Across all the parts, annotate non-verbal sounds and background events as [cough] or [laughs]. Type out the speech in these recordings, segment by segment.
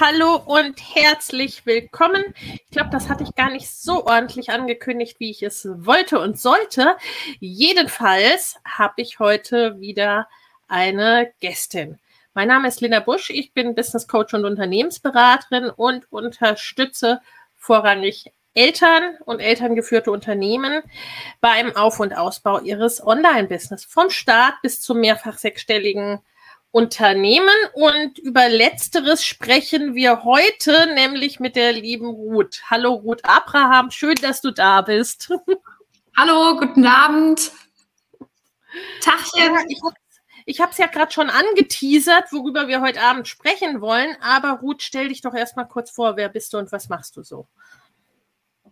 Hallo und herzlich willkommen. Ich glaube, das hatte ich gar nicht so ordentlich angekündigt, wie ich es wollte und sollte. Jedenfalls habe ich heute wieder eine Gästin. Mein Name ist Linda Busch. Ich bin Business Coach und Unternehmensberaterin und unterstütze vorrangig Eltern und elterngeführte Unternehmen beim Auf- und Ausbau ihres Online-Business. Vom Start bis zum mehrfach sechsstelligen Unternehmen. Und über letzteres sprechen wir heute, nämlich mit der lieben Ruth. Hallo Ruth Abraham, schön, dass du da bist. [laughs] Hallo, guten Abend. Tachchen. Ich habe es ja gerade schon angeteasert, worüber wir heute Abend sprechen wollen. Aber Ruth, stell dich doch erstmal kurz vor, wer bist du und was machst du so?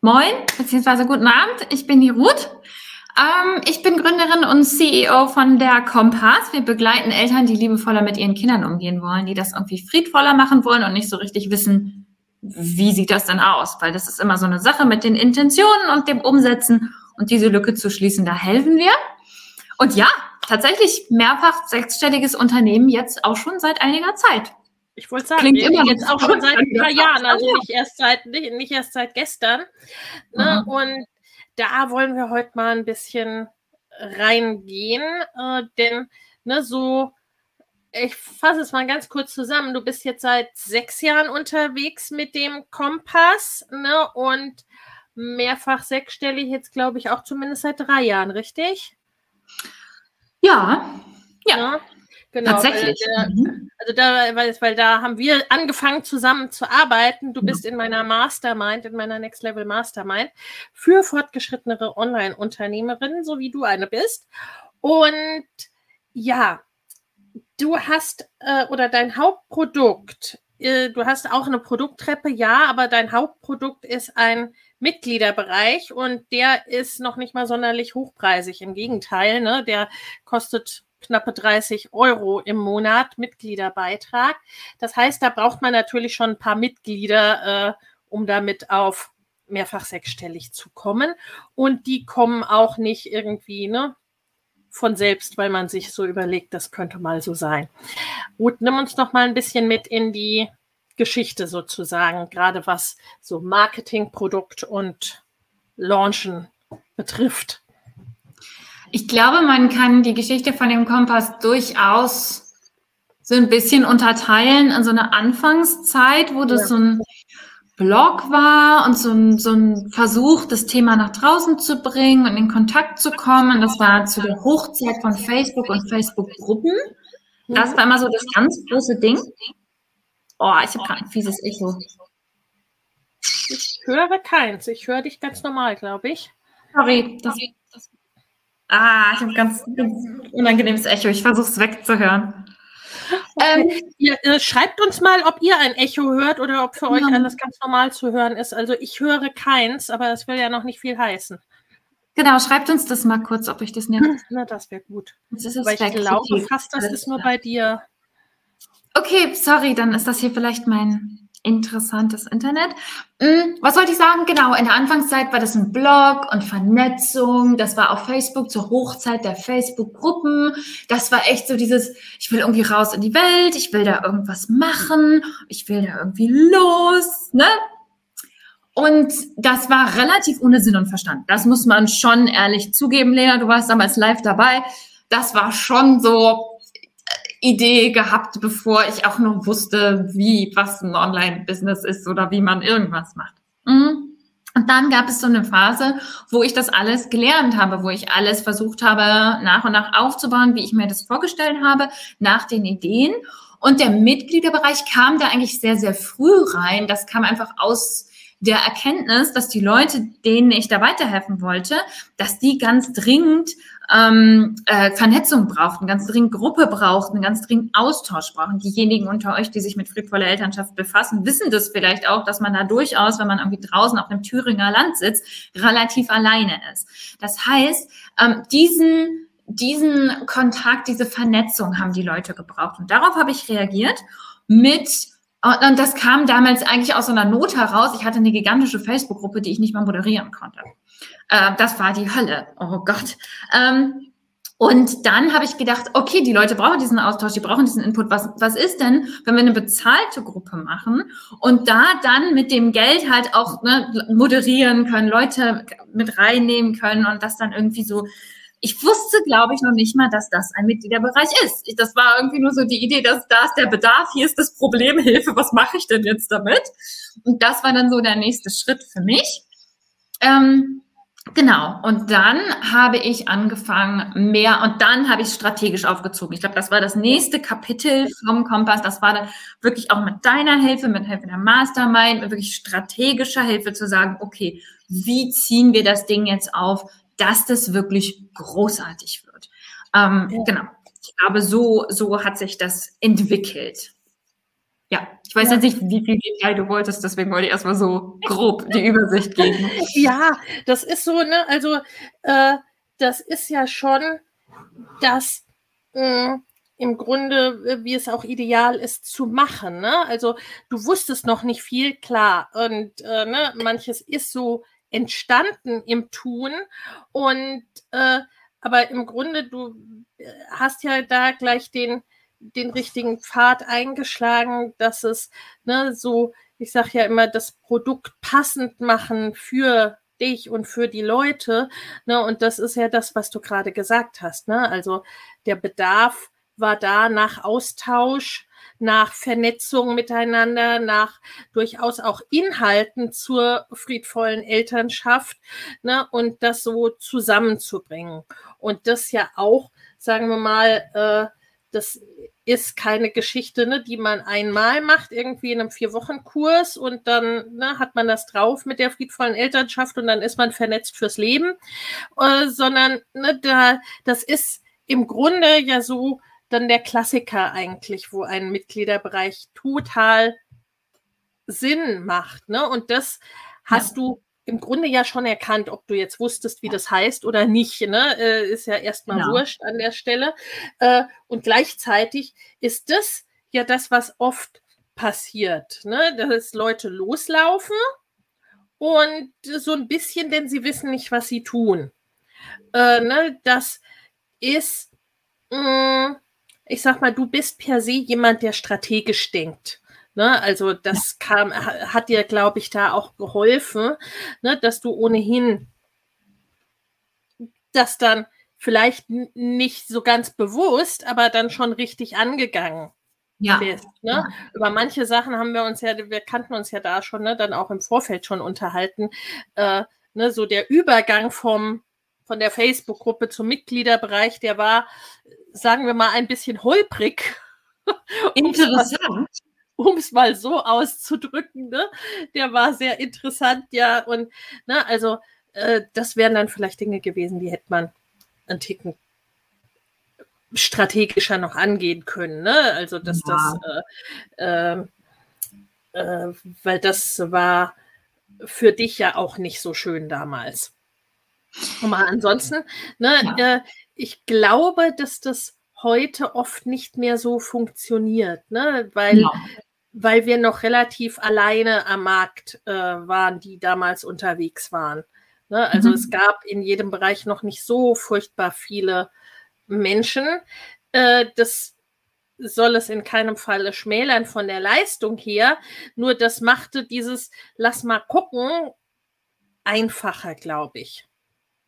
Moin, beziehungsweise guten Abend. Ich bin die Ruth. Ähm, ich bin Gründerin und CEO von der Kompass. Wir begleiten Eltern, die liebevoller mit ihren Kindern umgehen wollen, die das irgendwie friedvoller machen wollen und nicht so richtig wissen, wie sieht das denn aus? Weil das ist immer so eine Sache mit den Intentionen und dem Umsetzen und diese Lücke zu schließen, da helfen wir. Und ja, tatsächlich mehrfach sechsstelliges Unternehmen jetzt auch schon seit einiger Zeit. Ich wollte sagen, Klingt immer jetzt auch schon seit ein paar Jahren, also nicht erst seit, nicht, nicht erst seit gestern. Ne? Mhm. Und da wollen wir heute mal ein bisschen reingehen, äh, denn ne, so, ich fasse es mal ganz kurz zusammen. Du bist jetzt seit sechs Jahren unterwegs mit dem Kompass ne, und mehrfach sechsstellig jetzt, glaube ich, auch zumindest seit drei Jahren, richtig? Ja, ja. ja. Genau, Tatsächlich. Weil, mhm. Also da, weil, weil da haben wir angefangen zusammen zu arbeiten. Du bist in meiner Mastermind, in meiner Next Level Mastermind für fortgeschrittenere Online-Unternehmerinnen, so wie du eine bist. Und ja, du hast äh, oder dein Hauptprodukt, äh, du hast auch eine Produkttreppe, ja, aber dein Hauptprodukt ist ein Mitgliederbereich und der ist noch nicht mal sonderlich hochpreisig. Im Gegenteil, ne, der kostet knappe 30 Euro im Monat Mitgliederbeitrag. Das heißt, da braucht man natürlich schon ein paar Mitglieder, äh, um damit auf mehrfach sechsstellig zu kommen. Und die kommen auch nicht irgendwie ne, von selbst, weil man sich so überlegt, das könnte mal so sein. Gut, nimm uns noch mal ein bisschen mit in die Geschichte sozusagen, gerade was so Marketing, Produkt und Launchen betrifft. Ich glaube, man kann die Geschichte von dem Kompass durchaus so ein bisschen unterteilen in so eine Anfangszeit, wo das ja. so ein Blog war und so ein, so ein Versuch, das Thema nach draußen zu bringen und in Kontakt zu kommen. Das war zu der Hochzeit von Facebook und Facebook-Gruppen. Das war immer so das ganz große Ding. Oh, ich habe gerade ein fieses Echo. Ich höre keins. Ich höre dich ganz normal, glaube ich. Sorry, das, Ah, ich habe ganz, ganz unangenehmes Echo. Ich versuche es wegzuhören. Ähm, ihr, ihr, schreibt uns mal, ob ihr ein Echo hört oder ob für euch ja. alles ganz normal zu hören ist. Also ich höre keins, aber das will ja noch nicht viel heißen. Genau, schreibt uns das mal kurz, ob ich das nicht. [clears throat] Na, das wäre gut. Das ist Weil ich glaube fast, das ist nur bei dir. Okay, sorry, dann ist das hier vielleicht mein interessantes Internet. Hm, was wollte ich sagen? Genau, in der Anfangszeit war das ein Blog und Vernetzung. Das war auf Facebook zur Hochzeit der Facebook-Gruppen. Das war echt so dieses, ich will irgendwie raus in die Welt, ich will da irgendwas machen, ich will da irgendwie los, ne? Und das war relativ ohne Sinn und Verstand. Das muss man schon ehrlich zugeben, Lena. Du warst damals live dabei. das war schon so Idee gehabt, bevor ich auch nur wusste, wie was ein Online-Business ist oder wie man irgendwas macht. Mhm. Und dann gab es so eine Phase, wo ich das alles gelernt habe, wo ich alles versucht habe, nach und nach aufzubauen, wie ich mir das vorgestellt habe, nach den Ideen. Und der Mitgliederbereich kam da eigentlich sehr, sehr früh rein. Das kam einfach aus der Erkenntnis, dass die Leute, denen ich da weiterhelfen wollte, dass die ganz dringend ähm, äh, Vernetzung brauchten, ganz dringend Gruppe brauchten, ganz dringend Austausch brauchen. Diejenigen unter euch, die sich mit friedvoller Elternschaft befassen, wissen das vielleicht auch, dass man da durchaus, wenn man irgendwie draußen auf einem Thüringer Land sitzt, relativ alleine ist. Das heißt, ähm, diesen diesen Kontakt, diese Vernetzung haben die Leute gebraucht. Und darauf habe ich reagiert mit und das kam damals eigentlich aus so einer Not heraus. Ich hatte eine gigantische Facebook-Gruppe, die ich nicht mal moderieren konnte. Äh, das war die Hölle. Oh Gott. Ähm, und dann habe ich gedacht, okay, die Leute brauchen diesen Austausch, die brauchen diesen Input. Was, was ist denn, wenn wir eine bezahlte Gruppe machen und da dann mit dem Geld halt auch ne, moderieren können, Leute mit reinnehmen können und das dann irgendwie so ich wusste, glaube ich, noch nicht mal, dass das ein Mitgliederbereich ist. Ich, das war irgendwie nur so die Idee, dass da ist der Bedarf, hier ist das Problem, [laughs] Hilfe, was mache ich denn jetzt damit? Und das war dann so der nächste Schritt für mich. Ähm, genau. Und dann habe ich angefangen, mehr, und dann habe ich strategisch aufgezogen. Ich glaube, das war das nächste Kapitel vom Kompass. Das war dann wirklich auch mit deiner Hilfe, mit Hilfe der Mastermind, mit wirklich strategischer Hilfe zu sagen, okay, wie ziehen wir das Ding jetzt auf? Dass das wirklich großartig wird. Ähm, ja. Genau. Ich glaube, so, so hat sich das entwickelt. Ja, ich weiß ja. jetzt nicht, wie viel Detail du wolltest, deswegen wollte ich erstmal so grob die Übersicht geben. [laughs] Ja, das ist so, ne, also äh, das ist ja schon das äh, im Grunde, äh, wie es auch ideal ist zu machen. Ne? Also du wusstest noch nicht viel, klar. Und äh, ne, manches ist so entstanden im Tun. Und äh, aber im Grunde, du äh, hast ja da gleich den, den richtigen Pfad eingeschlagen, dass es ne, so, ich sage ja immer, das Produkt passend machen für dich und für die Leute. Ne, und das ist ja das, was du gerade gesagt hast. Ne? Also der Bedarf war da nach Austausch, nach Vernetzung miteinander, nach durchaus auch Inhalten zur friedvollen Elternschaft ne, und das so zusammenzubringen. Und das ja auch, sagen wir mal, äh, das ist keine Geschichte, ne, die man einmal macht, irgendwie in einem Vier-Wochen-Kurs und dann ne, hat man das drauf mit der friedvollen Elternschaft und dann ist man vernetzt fürs Leben, äh, sondern ne, da, das ist im Grunde ja so, dann der Klassiker eigentlich, wo ein Mitgliederbereich total Sinn macht. Ne? Und das hast ja. du im Grunde ja schon erkannt, ob du jetzt wusstest, wie das heißt oder nicht. Ne? Äh, ist ja erstmal genau. wurscht an der Stelle. Äh, und gleichzeitig ist das ja das, was oft passiert, ne? dass Leute loslaufen und so ein bisschen, denn sie wissen nicht, was sie tun. Äh, ne? Das ist mh, mm, ich sag mal, du bist per se jemand, der strategisch denkt. Ne? Also das kam, hat dir, glaube ich, da auch geholfen, ne? dass du ohnehin das dann vielleicht nicht so ganz bewusst, aber dann schon richtig angegangen ja. bist. Ne? Ja. Über manche Sachen haben wir uns ja, wir kannten uns ja da schon, ne, dann auch im Vorfeld schon unterhalten. Äh, ne, so der Übergang vom von der Facebook-Gruppe zum Mitgliederbereich, der war sagen wir mal, ein bisschen holprig. [laughs] Interessant. um es mal so auszudrücken, ne? Der war sehr interessant, ja. Und ne, also äh, das wären dann vielleicht Dinge gewesen, die hätte man einen Ticken strategischer noch angehen können, ne? Also dass ja. das, äh, äh, äh, weil das war für dich ja auch nicht so schön damals. Aber ansonsten, ne, ja. Ich glaube, dass das heute oft nicht mehr so funktioniert, ne? weil, ja. weil wir noch relativ alleine am Markt äh, waren, die damals unterwegs waren. Ne? Also mhm. es gab in jedem Bereich noch nicht so furchtbar viele Menschen. Äh, das soll es in keinem Falle schmälern von der Leistung her. Nur das machte dieses Lass mal gucken einfacher, glaube ich.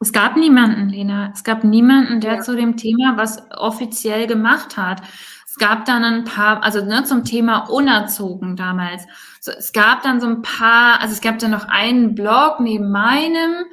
Es gab niemanden, Lena. Es gab niemanden, der ja. zu dem Thema was offiziell gemacht hat. Es gab dann ein paar, also ne, zum Thema unerzogen damals. So, es gab dann so ein paar, also es gab dann noch einen Blog neben meinem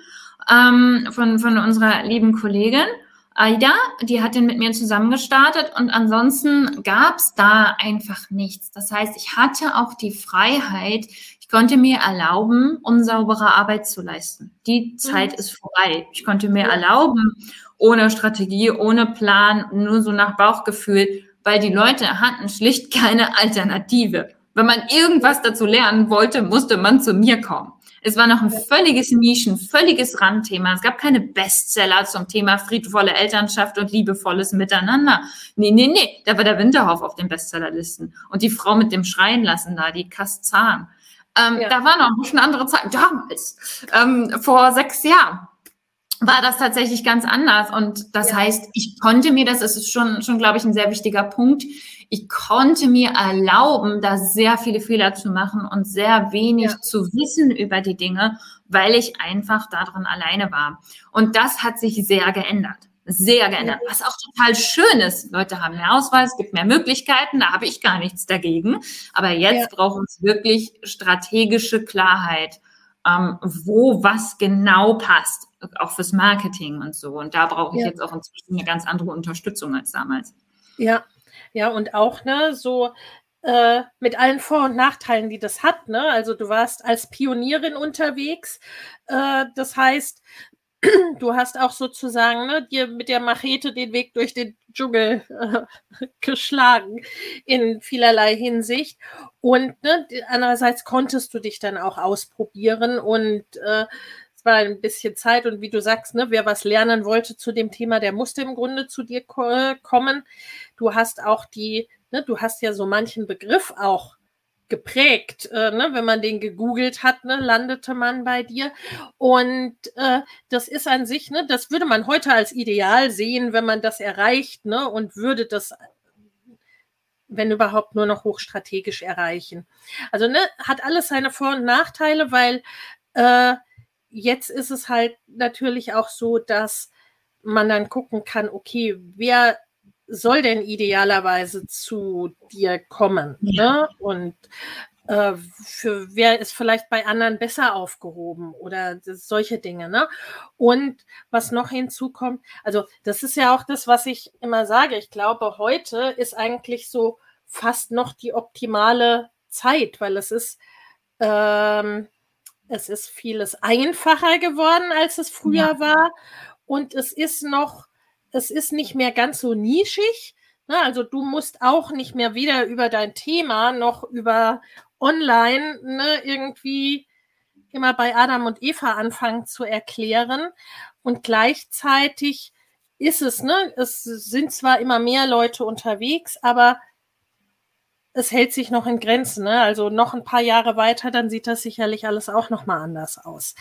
ähm, von, von unserer lieben Kollegin. Aida, die hat den mit mir zusammen gestartet und ansonsten gab es da einfach nichts. Das heißt, ich hatte auch die Freiheit, ich konnte mir erlauben, unsaubere Arbeit zu leisten. Die Zeit mhm. ist vorbei. Ich konnte mir erlauben, ohne Strategie, ohne Plan, nur so nach Bauchgefühl, weil die Leute hatten schlicht keine Alternative. Wenn man irgendwas dazu lernen wollte, musste man zu mir kommen. Es war noch ein völliges Nischen, völliges Randthema. Es gab keine Bestseller zum Thema friedvolle Elternschaft und liebevolles Miteinander. Nee, nee, nee. Da war der Winterhof auf den Bestsellerlisten. Und die Frau mit dem Schreien lassen da, die Kastzahn. Ähm, ja. Da war noch schon andere Zeiten. Damals, ähm, vor sechs Jahren war das tatsächlich ganz anders. Und das ja. heißt, ich konnte mir, das ist schon, schon, glaube ich, ein sehr wichtiger Punkt, ich konnte mir erlauben, da sehr viele Fehler zu machen und sehr wenig ja. zu wissen über die Dinge, weil ich einfach darin alleine war. Und das hat sich sehr geändert. Sehr geändert. Was auch total schön ist. Leute haben mehr Ausweis, es gibt mehr Möglichkeiten, da habe ich gar nichts dagegen. Aber jetzt ja. brauchen es wirklich strategische Klarheit, ähm, wo was genau passt, auch fürs Marketing und so. Und da brauche ich ja. jetzt auch inzwischen eine ganz andere Unterstützung als damals. Ja, ja, und auch, ne, so äh, mit allen Vor- und Nachteilen, die das hat, ne? Also du warst als Pionierin unterwegs. Äh, das heißt, du hast auch sozusagen ne, dir mit der Machete den Weg durch den Dschungel äh, [laughs] geschlagen in vielerlei Hinsicht. Und ne, andererseits konntest du dich dann auch ausprobieren und äh, es war ein bisschen Zeit und wie du sagst, ne, wer was lernen wollte zu dem Thema, der musste im Grunde zu dir ko kommen. Du hast auch die, ne, du hast ja so manchen Begriff auch geprägt. Äh, ne? Wenn man den gegoogelt hat, ne, landete man bei dir. Und äh, das ist an sich, ne, das würde man heute als ideal sehen, wenn man das erreicht, ne, und würde das wenn überhaupt nur noch hochstrategisch erreichen. Also ne, hat alles seine Vor- und Nachteile, weil äh, jetzt ist es halt natürlich auch so, dass man dann gucken kann, okay, wer soll denn idealerweise zu dir kommen? Ja. Ne? Und äh, für wer ist vielleicht bei anderen besser aufgehoben oder solche Dinge. Ne? Und was noch hinzukommt, also das ist ja auch das, was ich immer sage. Ich glaube, heute ist eigentlich so fast noch die optimale Zeit, weil es ist, ähm, es ist vieles einfacher geworden, als es früher ja. war. Und es ist noch es ist nicht mehr ganz so nischig. Ne? Also du musst auch nicht mehr weder über dein Thema noch über online ne, irgendwie immer bei Adam und Eva anfangen zu erklären. Und gleichzeitig ist es, ne, es sind zwar immer mehr Leute unterwegs, aber es hält sich noch in Grenzen. Ne? Also noch ein paar Jahre weiter, dann sieht das sicherlich alles auch noch mal anders aus.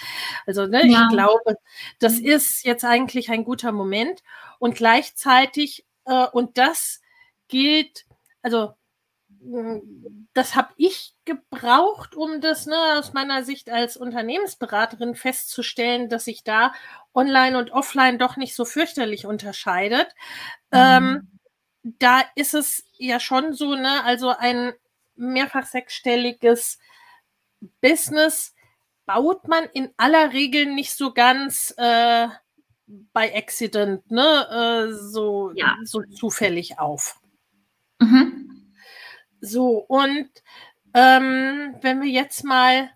Also ne, ja. ich glaube, das ist jetzt eigentlich ein guter Moment und gleichzeitig äh, und das gilt, also hm, das habe ich gebraucht, um das ne, aus meiner Sicht als Unternehmensberaterin festzustellen, dass sich da online und offline doch nicht so fürchterlich unterscheidet. Mhm. Ähm, da ist es ja schon so, ne, also ein mehrfach sechsstelliges Business baut man in aller Regel nicht so ganz äh, bei Accident, ne, äh, so, ja. so zufällig auf. Mhm. So, und ähm, wenn wir jetzt mal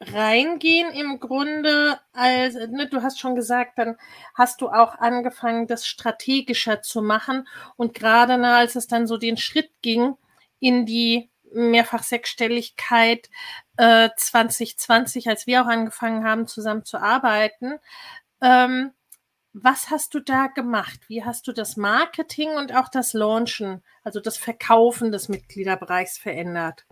reingehen im Grunde, als, ne, du hast schon gesagt, dann hast du auch angefangen, das strategischer zu machen. Und gerade ne, als es dann so den Schritt ging in die mehrfach Sechsstelligkeit äh, 2020, als wir auch angefangen haben, zusammen zu arbeiten, ähm, was hast du da gemacht? Wie hast du das Marketing und auch das Launchen, also das Verkaufen des Mitgliederbereichs verändert?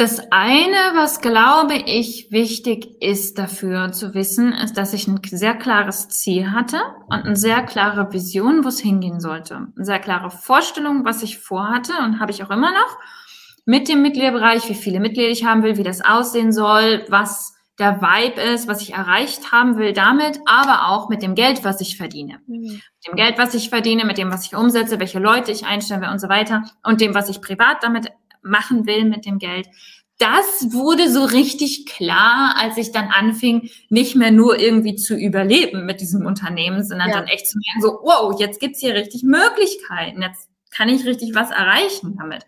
Das eine, was glaube ich wichtig ist dafür zu wissen, ist, dass ich ein sehr klares Ziel hatte und eine sehr klare Vision, wo es hingehen sollte. Eine sehr klare Vorstellung, was ich vorhatte und habe ich auch immer noch. mit dem Mitgliederbereich, wie viele Mitglieder ich haben will, wie das aussehen soll, was der Vibe ist, was ich erreicht haben will damit, aber auch mit dem Geld, was ich verdiene. Mhm. Mit dem Geld, was ich verdiene, mit dem, was ich umsetze, welche Leute ich einstelle und so weiter und dem, was ich privat damit machen will mit dem Geld. Das wurde so richtig klar, als ich dann anfing, nicht mehr nur irgendwie zu überleben mit diesem Unternehmen, sondern ja. dann echt zu merken, so, wow, jetzt gibt's hier richtig Möglichkeiten, jetzt kann ich richtig was erreichen damit.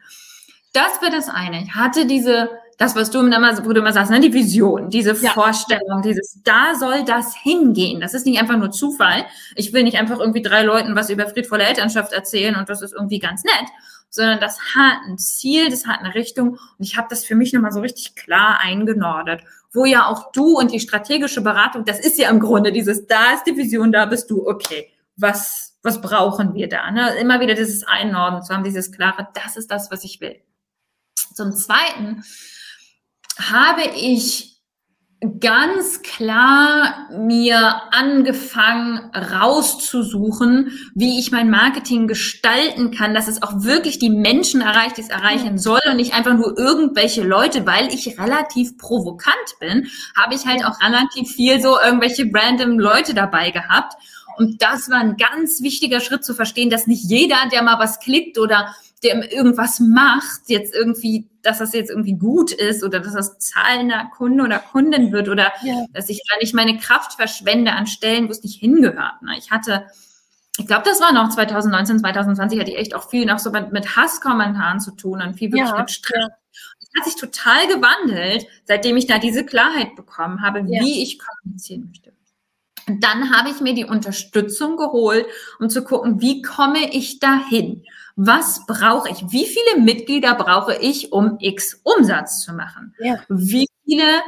Das wird das eine. Ich hatte diese das, was du immer, wo du immer sagst, ne, die Vision, diese ja. Vorstellung, dieses, da soll das hingehen. Das ist nicht einfach nur Zufall. Ich will nicht einfach irgendwie drei Leuten was über friedvolle Elternschaft erzählen und das ist irgendwie ganz nett, sondern das hat ein Ziel, das hat eine Richtung und ich habe das für mich nochmal so richtig klar eingenordet, wo ja auch du und die strategische Beratung, das ist ja im Grunde dieses, da ist die Vision, da bist du, okay, was, was brauchen wir da? Ne? Immer wieder dieses Einnorden zu haben, dieses klare, das ist das, was ich will. Zum Zweiten habe ich ganz klar mir angefangen rauszusuchen, wie ich mein Marketing gestalten kann, dass es auch wirklich die Menschen erreicht, die es erreichen soll und nicht einfach nur irgendwelche Leute, weil ich relativ provokant bin, habe ich halt auch relativ viel so irgendwelche random Leute dabei gehabt. Und das war ein ganz wichtiger Schritt zu verstehen, dass nicht jeder, der mal was klickt oder der irgendwas macht, jetzt irgendwie, dass das jetzt irgendwie gut ist oder dass das zahlender Kunde oder Kundin wird oder ja. dass ich da nicht meine Kraft verschwende an Stellen, wo es nicht hingehört. Ne? Ich hatte, ich glaube, das war noch 2019, 2020, hatte ich echt auch viel noch so mit, mit Hasskommentaren zu tun und viel wirklich ja. mit Stress. Das hat sich total gewandelt, seitdem ich da diese Klarheit bekommen habe, ja. wie ich kommunizieren möchte. Und dann habe ich mir die Unterstützung geholt, um zu gucken, wie komme ich dahin? Was brauche ich? Wie viele Mitglieder brauche ich, um X Umsatz zu machen? Ja. Wie viele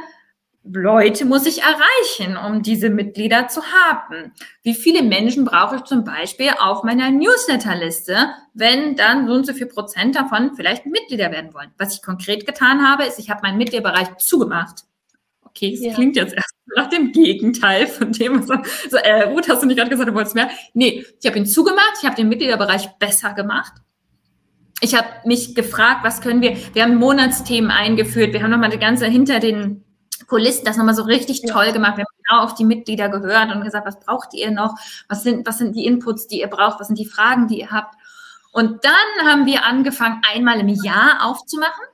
Leute muss ich erreichen, um diese Mitglieder zu haben? Wie viele Menschen brauche ich zum Beispiel auf meiner Newsletterliste, wenn dann so und so viel Prozent davon vielleicht Mitglieder werden wollen? Was ich konkret getan habe, ist, ich habe meinen Mitgliederbereich zugemacht. Okay, das ja. klingt jetzt erst nach dem Gegenteil von dem, was so, äh, Ruth, hast du nicht gerade gesagt, du wolltest mehr? Nee, ich habe ihn zugemacht, ich habe den Mitgliederbereich besser gemacht. Ich habe mich gefragt, was können wir, wir haben Monatsthemen eingeführt, wir haben nochmal die ganze hinter den Kulissen das nochmal so richtig ja. toll gemacht. Wir haben genau auf die Mitglieder gehört und gesagt, was braucht ihr noch? Was sind, was sind die Inputs, die ihr braucht? Was sind die Fragen, die ihr habt? Und dann haben wir angefangen, einmal im Jahr aufzumachen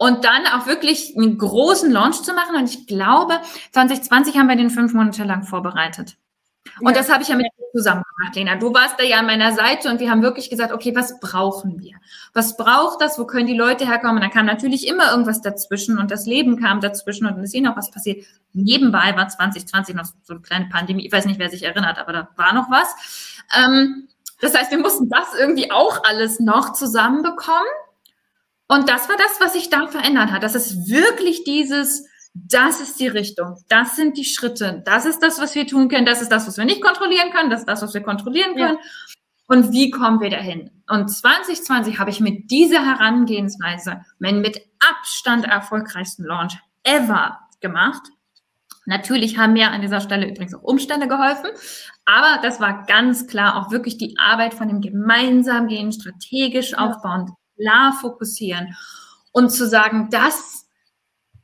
und dann auch wirklich einen großen Launch zu machen. Und ich glaube, 2020 haben wir den fünf Monate lang vorbereitet. Und ja. das habe ich ja mit dir zusammen gemacht, Lena. Du warst da ja an meiner Seite und wir haben wirklich gesagt, okay, was brauchen wir? Was braucht das? Wo können die Leute herkommen? Und dann kam natürlich immer irgendwas dazwischen und das Leben kam dazwischen und es ist eh noch was passiert. Nebenbei war 2020 noch so eine kleine Pandemie. Ich weiß nicht, wer sich erinnert, aber da war noch was. Ähm, das heißt, wir mussten das irgendwie auch alles noch zusammenbekommen. Und das war das, was sich da verändert hat. Das ist wirklich dieses, das ist die Richtung, das sind die Schritte, das ist das, was wir tun können, das ist das, was wir nicht kontrollieren können, das ist das, was wir kontrollieren können. Ja. Und wie kommen wir dahin? Und 2020 habe ich mit dieser Herangehensweise meinen mit Abstand erfolgreichsten Launch ever gemacht. Natürlich haben mir an dieser Stelle übrigens auch Umstände geholfen, aber das war ganz klar auch wirklich die Arbeit von dem gemeinsam gehen, strategisch aufbauen, klar fokussieren und zu sagen, das,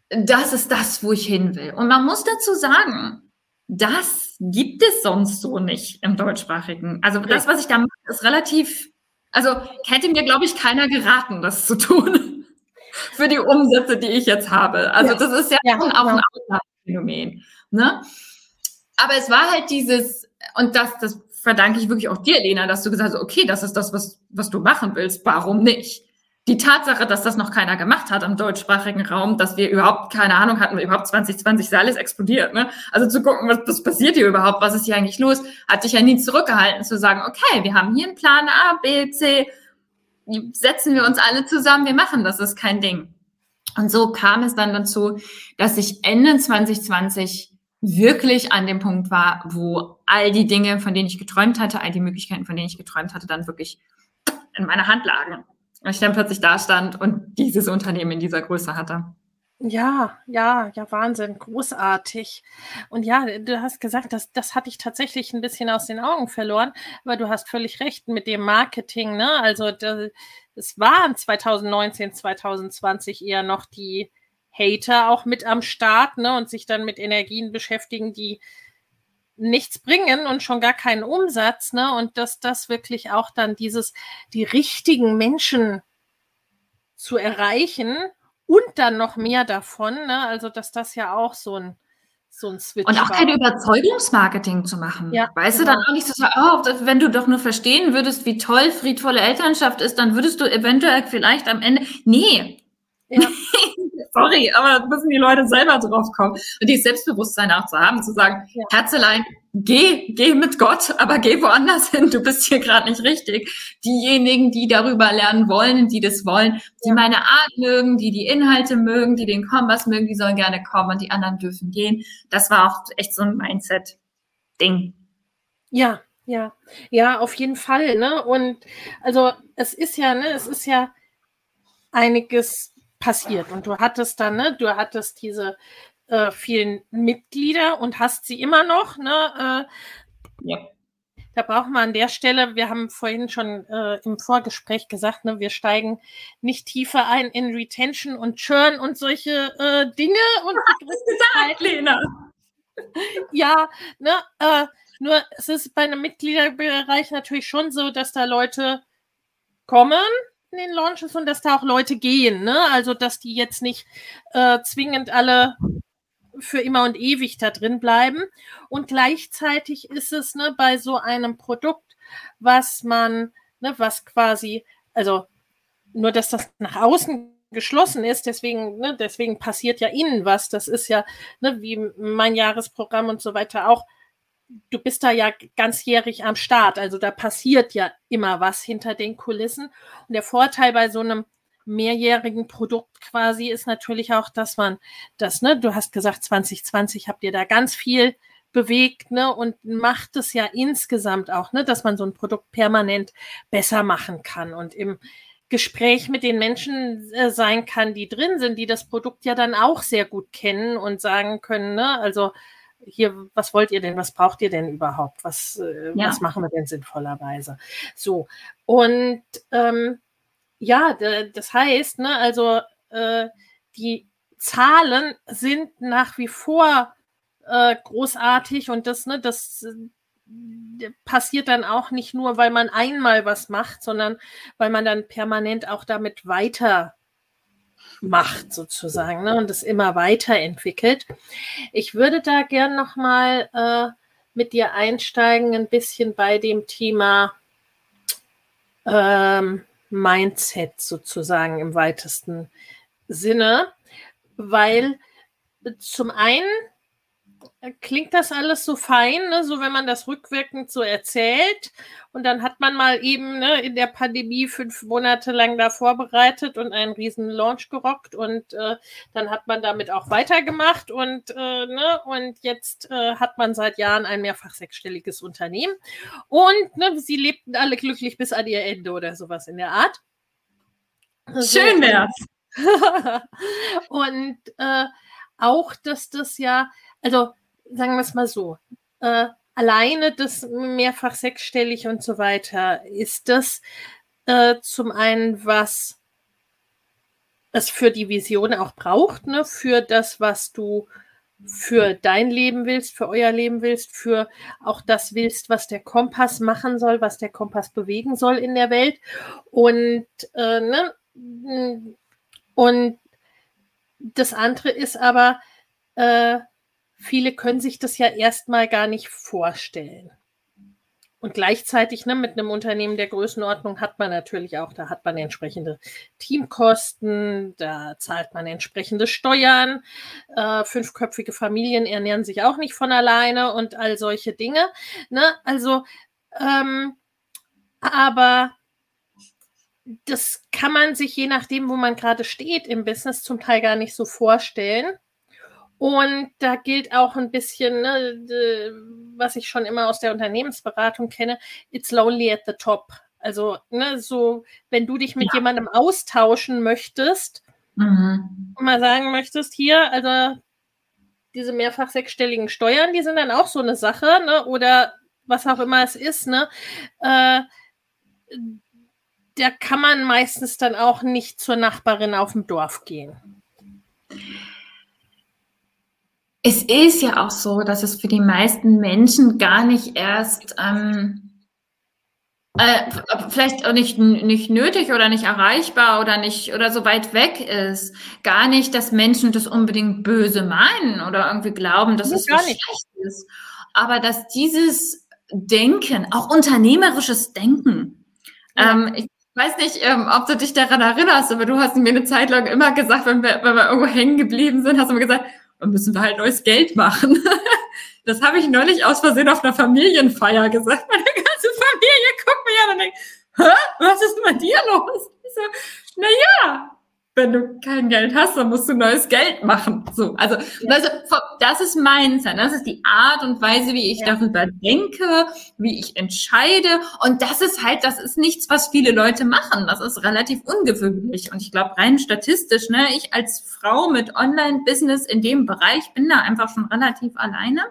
das ist das, wo ich hin will. Und man muss dazu sagen, das gibt es sonst so nicht im deutschsprachigen. Also das, was ich da mache, ist relativ, also hätte mir, glaube ich, keiner geraten, das zu tun. [laughs] Für die Umsätze, die ich jetzt habe. Also ja. das ist ja, ja auch ein Phänomen. Ne? Aber es war halt dieses, und das, das verdanke ich wirklich auch dir, Lena, dass du gesagt hast, okay, das ist das, was, was du machen willst. Warum nicht? Die Tatsache, dass das noch keiner gemacht hat im deutschsprachigen Raum, dass wir überhaupt keine Ahnung hatten, überhaupt 2020 ist alles explodiert. Ne? Also zu gucken, was, was passiert hier überhaupt, was ist hier eigentlich los, hat dich ja nie zurückgehalten zu sagen, okay, wir haben hier einen Plan A, B, C, setzen wir uns alle zusammen, wir machen das, ist kein Ding. Und so kam es dann dazu, dass ich Ende 2020 wirklich an dem Punkt war, wo all die Dinge, von denen ich geträumt hatte, all die Möglichkeiten, von denen ich geträumt hatte, dann wirklich in meiner Hand lagen. Ich dann plötzlich da stand und dieses Unternehmen in dieser Größe hatte. Ja, ja, ja, Wahnsinn, großartig. Und ja, du hast gesagt, das, das hatte ich tatsächlich ein bisschen aus den Augen verloren, aber du hast völlig recht mit dem Marketing, ne? Also es waren 2019, 2020 eher noch die Hater auch mit am Start, ne? Und sich dann mit Energien beschäftigen, die nichts bringen und schon gar keinen Umsatz, ne? Und dass das wirklich auch dann dieses, die richtigen Menschen zu erreichen und dann noch mehr davon, ne? Also, dass das ja auch so ein so ein Switch und auch war. kein Überzeugungsmarketing zu machen. Ja, weißt genau. du, dann auch nicht so oh, wenn du doch nur verstehen würdest, wie toll friedvolle Elternschaft ist, dann würdest du eventuell vielleicht am Ende, nee. Ja. [laughs] Sorry, aber müssen die Leute selber drauf kommen und dieses Selbstbewusstsein auch zu haben, zu sagen, ja. Herzelein, geh, geh mit Gott, aber geh woanders hin, du bist hier gerade nicht richtig. Diejenigen, die darüber lernen wollen, die das wollen, die ja. meine Art mögen, die die Inhalte mögen, die den Kompass mögen, die sollen gerne kommen und die anderen dürfen gehen. Das war auch echt so ein Mindset-Ding. Ja, ja, ja, auf jeden Fall, ne? Und also es ist ja, ne, es ist ja einiges passiert. Und du hattest dann, ne, du hattest diese äh, vielen Mitglieder und hast sie immer noch, ne? Äh, ja. Da brauchen wir an der Stelle, wir haben vorhin schon äh, im Vorgespräch gesagt, ne, wir steigen nicht tiefer ein in Retention und Churn und solche äh, Dinge. Und gesagt, [laughs] Lena? ja, ne, äh, nur es ist bei einem Mitgliederbereich natürlich schon so, dass da Leute kommen, in den Launches und dass da auch Leute gehen, ne? Also dass die jetzt nicht äh, zwingend alle für immer und ewig da drin bleiben. Und gleichzeitig ist es ne, bei so einem Produkt, was man, ne, was quasi, also nur dass das nach außen geschlossen ist, deswegen, ne, deswegen passiert ja innen was. Das ist ja, ne, wie mein Jahresprogramm und so weiter auch du bist da ja ganzjährig am Start. Also da passiert ja immer was hinter den Kulissen. Und der Vorteil bei so einem mehrjährigen Produkt quasi ist natürlich auch, dass man das, ne, du hast gesagt, 2020 habt ihr da ganz viel bewegt, ne, und macht es ja insgesamt auch, ne, dass man so ein Produkt permanent besser machen kann und im Gespräch mit den Menschen äh, sein kann, die drin sind, die das Produkt ja dann auch sehr gut kennen und sagen können, ne, also hier, was wollt ihr denn, was braucht ihr denn überhaupt, was, äh, ja. was machen wir denn sinnvollerweise? So, und ähm, ja, das heißt, ne, also äh, die Zahlen sind nach wie vor äh, großartig und das, ne, das äh, passiert dann auch nicht nur, weil man einmal was macht, sondern weil man dann permanent auch damit weiter macht sozusagen ne, und es immer weiterentwickelt. Ich würde da gern noch mal äh, mit dir einsteigen, ein bisschen bei dem Thema ähm, Mindset sozusagen im weitesten Sinne, weil zum einen klingt das alles so fein, ne? so wenn man das rückwirkend so erzählt. Und dann hat man mal eben ne, in der Pandemie fünf Monate lang da vorbereitet und einen riesen Launch gerockt. Und äh, dann hat man damit auch weitergemacht. Und, äh, ne, und jetzt äh, hat man seit Jahren ein mehrfach sechsstelliges Unternehmen. Und ne, sie lebten alle glücklich bis an ihr Ende oder sowas in der Art. Schön wär's. [laughs] und äh, auch, dass das ja, also sagen wir es mal so, äh, alleine das mehrfach sechsstellig und so weiter, ist das äh, zum einen, was es für die Vision auch braucht, ne? für das, was du für dein Leben willst, für euer Leben willst, für auch das willst, was der Kompass machen soll, was der Kompass bewegen soll in der Welt. Und, äh, ne? und das andere ist aber, äh, viele können sich das ja erstmal gar nicht vorstellen. Und gleichzeitig ne, mit einem Unternehmen der Größenordnung hat man natürlich auch, da hat man entsprechende Teamkosten, da zahlt man entsprechende Steuern. Äh, fünfköpfige Familien ernähren sich auch nicht von alleine und all solche Dinge. Ne? Also, ähm, aber das kann man sich je nachdem, wo man gerade steht im Business, zum Teil gar nicht so vorstellen. Und da gilt auch ein bisschen, ne, was ich schon immer aus der Unternehmensberatung kenne, it's lonely at the top. Also, ne, so, wenn du dich mit ja. jemandem austauschen möchtest, mhm. mal sagen möchtest, hier, also diese mehrfach sechsstelligen Steuern, die sind dann auch so eine Sache, ne? Oder was auch immer es ist, ne? Äh, da kann man meistens dann auch nicht zur Nachbarin auf dem Dorf gehen. Es ist ja auch so, dass es für die meisten Menschen gar nicht erst ähm, äh, vielleicht auch nicht, nicht nötig oder nicht erreichbar oder nicht oder so weit weg ist. Gar nicht, dass Menschen das unbedingt böse meinen oder irgendwie glauben, dass nee, es was schlecht ist. Aber dass dieses Denken, auch unternehmerisches Denken, ja. ähm, ich weiß nicht, ähm, ob du dich daran erinnerst, aber du hast mir eine Zeit lang immer gesagt, wenn wir, wenn wir irgendwo hängen geblieben sind, hast du mir gesagt, dann müssen wir halt neues Geld machen. [laughs] das habe ich neulich aus Versehen auf einer Familienfeier gesagt. Meine ganze Familie guckt mich an und denkt, Hä? was ist bei dir los? Ich so, na ja, wenn du kein Geld hast, dann musst du neues Geld machen. So, also, also das ist Mindset, das ist die Art und Weise, wie ich ja. darüber denke, wie ich entscheide. Und das ist halt, das ist nichts, was viele Leute machen. Das ist relativ ungewöhnlich. Und ich glaube, rein statistisch, ne, ich als Frau mit Online-Business in dem Bereich bin da einfach schon relativ alleine.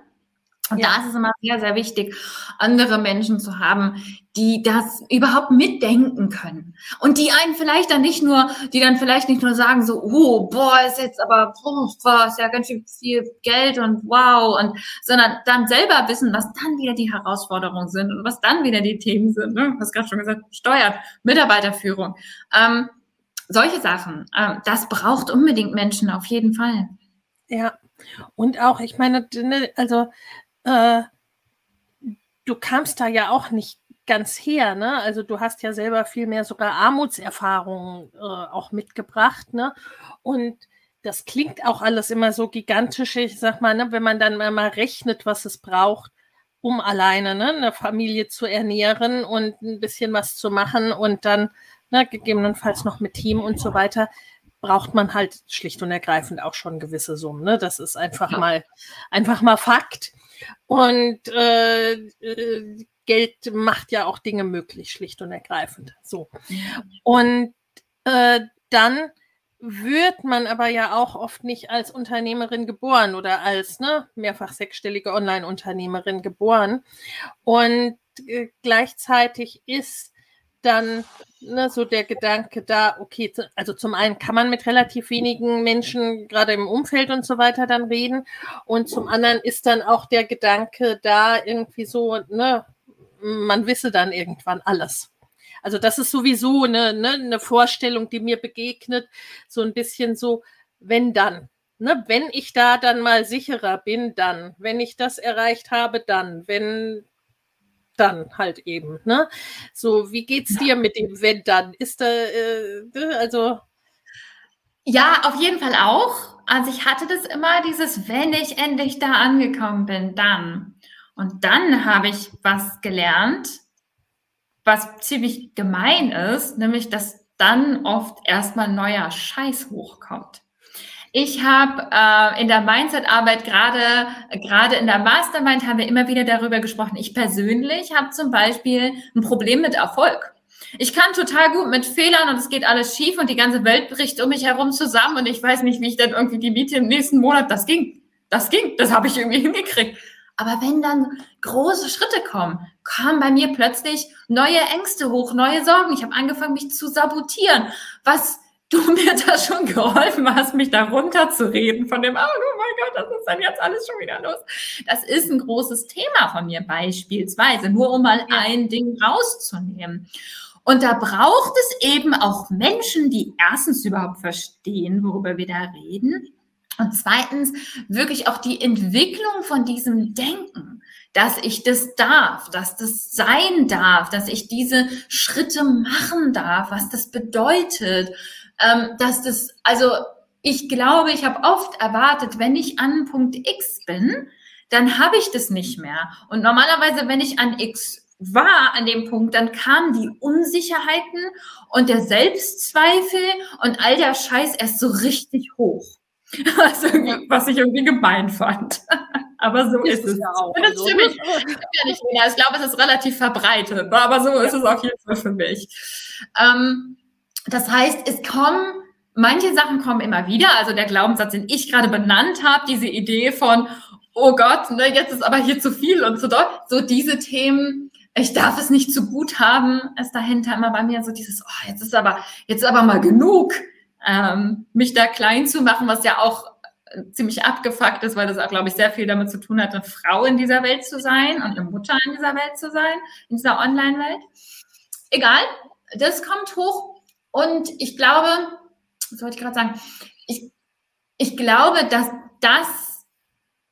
Und ja. da ist es immer sehr, sehr wichtig, andere Menschen zu haben, die das überhaupt mitdenken können. Und die einen vielleicht dann nicht nur, die dann vielleicht nicht nur sagen so, oh, boah, ist jetzt aber, oh, boah, ist ja ganz schön viel Geld und wow, und, sondern dann selber wissen, was dann wieder die Herausforderungen sind und was dann wieder die Themen sind. Ne? Hast gerade schon gesagt, Steuern, Mitarbeiterführung. Ähm, solche Sachen, ähm, das braucht unbedingt Menschen auf jeden Fall. Ja, und auch, ich meine, ne, also äh, du kamst da ja auch nicht ganz her, ne? Also du hast ja selber viel mehr sogar Armutserfahrungen äh, auch mitgebracht, ne? Und das klingt auch alles immer so gigantisch, ich sag mal, ne, wenn man dann mal rechnet, was es braucht, um alleine ne, eine Familie zu ernähren und ein bisschen was zu machen und dann ne, gegebenenfalls noch mit Team und so weiter, braucht man halt schlicht und ergreifend auch schon gewisse Summen. Ne? Das ist einfach mal einfach mal Fakt. Und äh, äh, Geld macht ja auch Dinge möglich, schlicht und ergreifend. So. Und äh, dann wird man aber ja auch oft nicht als Unternehmerin geboren oder als ne, mehrfach sechsstellige Online-Unternehmerin geboren. Und äh, gleichzeitig ist dann ne, so der Gedanke da, okay, also zum einen kann man mit relativ wenigen Menschen gerade im Umfeld und so weiter dann reden und zum anderen ist dann auch der Gedanke da irgendwie so, ne, man wisse dann irgendwann alles. Also das ist sowieso eine, ne, eine Vorstellung, die mir begegnet, so ein bisschen so, wenn dann. Ne, wenn ich da dann mal sicherer bin, dann. Wenn ich das erreicht habe, dann. Wenn dann halt eben. Ne? So, wie geht's dir mit dem wenn dann? Ist da, äh, ne, also. Ja, auf jeden Fall auch. Also ich hatte das immer, dieses, wenn ich endlich da angekommen bin, dann. Und dann habe ich was gelernt, was ziemlich gemein ist, nämlich dass dann oft erstmal neuer Scheiß hochkommt. Ich habe äh, in der Mindset-Arbeit gerade, gerade in der Mastermind haben wir immer wieder darüber gesprochen. Ich persönlich habe zum Beispiel ein Problem mit Erfolg. Ich kann total gut mit Fehlern und es geht alles schief und die ganze Welt bricht um mich herum zusammen und ich weiß nicht, wie ich dann irgendwie die Miete im nächsten Monat, das ging, das ging, das habe ich irgendwie [laughs] hingekriegt. Aber wenn dann große Schritte kommen, kamen bei mir plötzlich neue Ängste hoch, neue Sorgen. Ich habe angefangen, mich zu sabotieren, was du mir da schon geholfen hast, mich da runterzureden von dem, oh, oh mein Gott, das ist dann jetzt alles schon wieder los. Das ist ein großes Thema von mir beispielsweise, nur um mal ein Ding rauszunehmen. Und da braucht es eben auch Menschen, die erstens überhaupt verstehen, worüber wir da reden. Und zweitens wirklich auch die Entwicklung von diesem Denken, dass ich das darf, dass das sein darf, dass ich diese Schritte machen darf, was das bedeutet, ähm, dass das, also ich glaube, ich habe oft erwartet, wenn ich an Punkt X bin, dann habe ich das nicht mehr. Und normalerweise, wenn ich an X war an dem Punkt, dann kamen die Unsicherheiten und der Selbstzweifel und all der Scheiß erst so richtig hoch. [laughs] Also, was ich irgendwie gemein fand. [laughs] Aber so ist, ist es. Ja auch. das also, stimmt. Ich, ja nicht mehr. ich glaube, es ist relativ verbreitet. Aber so ist es auf jeden Fall für mich. Ähm, das heißt, es kommen manche Sachen kommen immer wieder. Also der Glaubenssatz, den ich gerade benannt habe, diese Idee von, oh Gott, ne, jetzt ist aber hier zu viel und zu doll. So diese Themen, ich darf es nicht zu gut haben, ist dahinter immer bei mir so dieses, oh, jetzt ist aber, jetzt ist aber mal genug, ähm, mich da klein zu machen, was ja auch ziemlich abgefuckt ist, weil das auch, glaube ich, sehr viel damit zu tun hat, eine Frau in dieser Welt zu sein und eine Mutter in dieser Welt zu sein, in dieser Online-Welt. Egal, das kommt hoch und ich glaube, was wollte ich gerade sagen, ich, ich glaube, dass das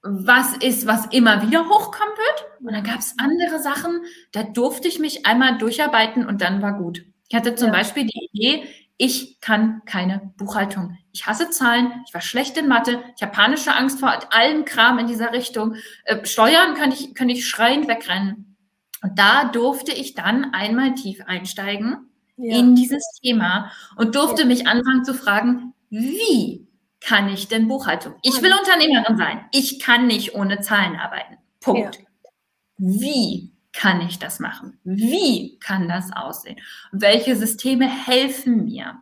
was ist, was immer wieder hochkommen wird. Und dann gab es andere Sachen, da durfte ich mich einmal durcharbeiten und dann war gut. Ich hatte zum ja. Beispiel die Idee, ich kann keine Buchhaltung. Ich hasse Zahlen, ich war schlecht in Mathe, ich habe panische Angst vor allem Kram in dieser Richtung. Äh, Steuern kann ich, kann ich schreiend wegrennen. Und da durfte ich dann einmal tief einsteigen ja. in dieses Thema und durfte ja. mich anfangen zu fragen, wie kann ich denn Buchhaltung? Ich will Unternehmerin sein. Ich kann nicht ohne Zahlen arbeiten. Punkt. Ja. Wie kann ich das machen? Wie kann das aussehen? Welche Systeme helfen mir?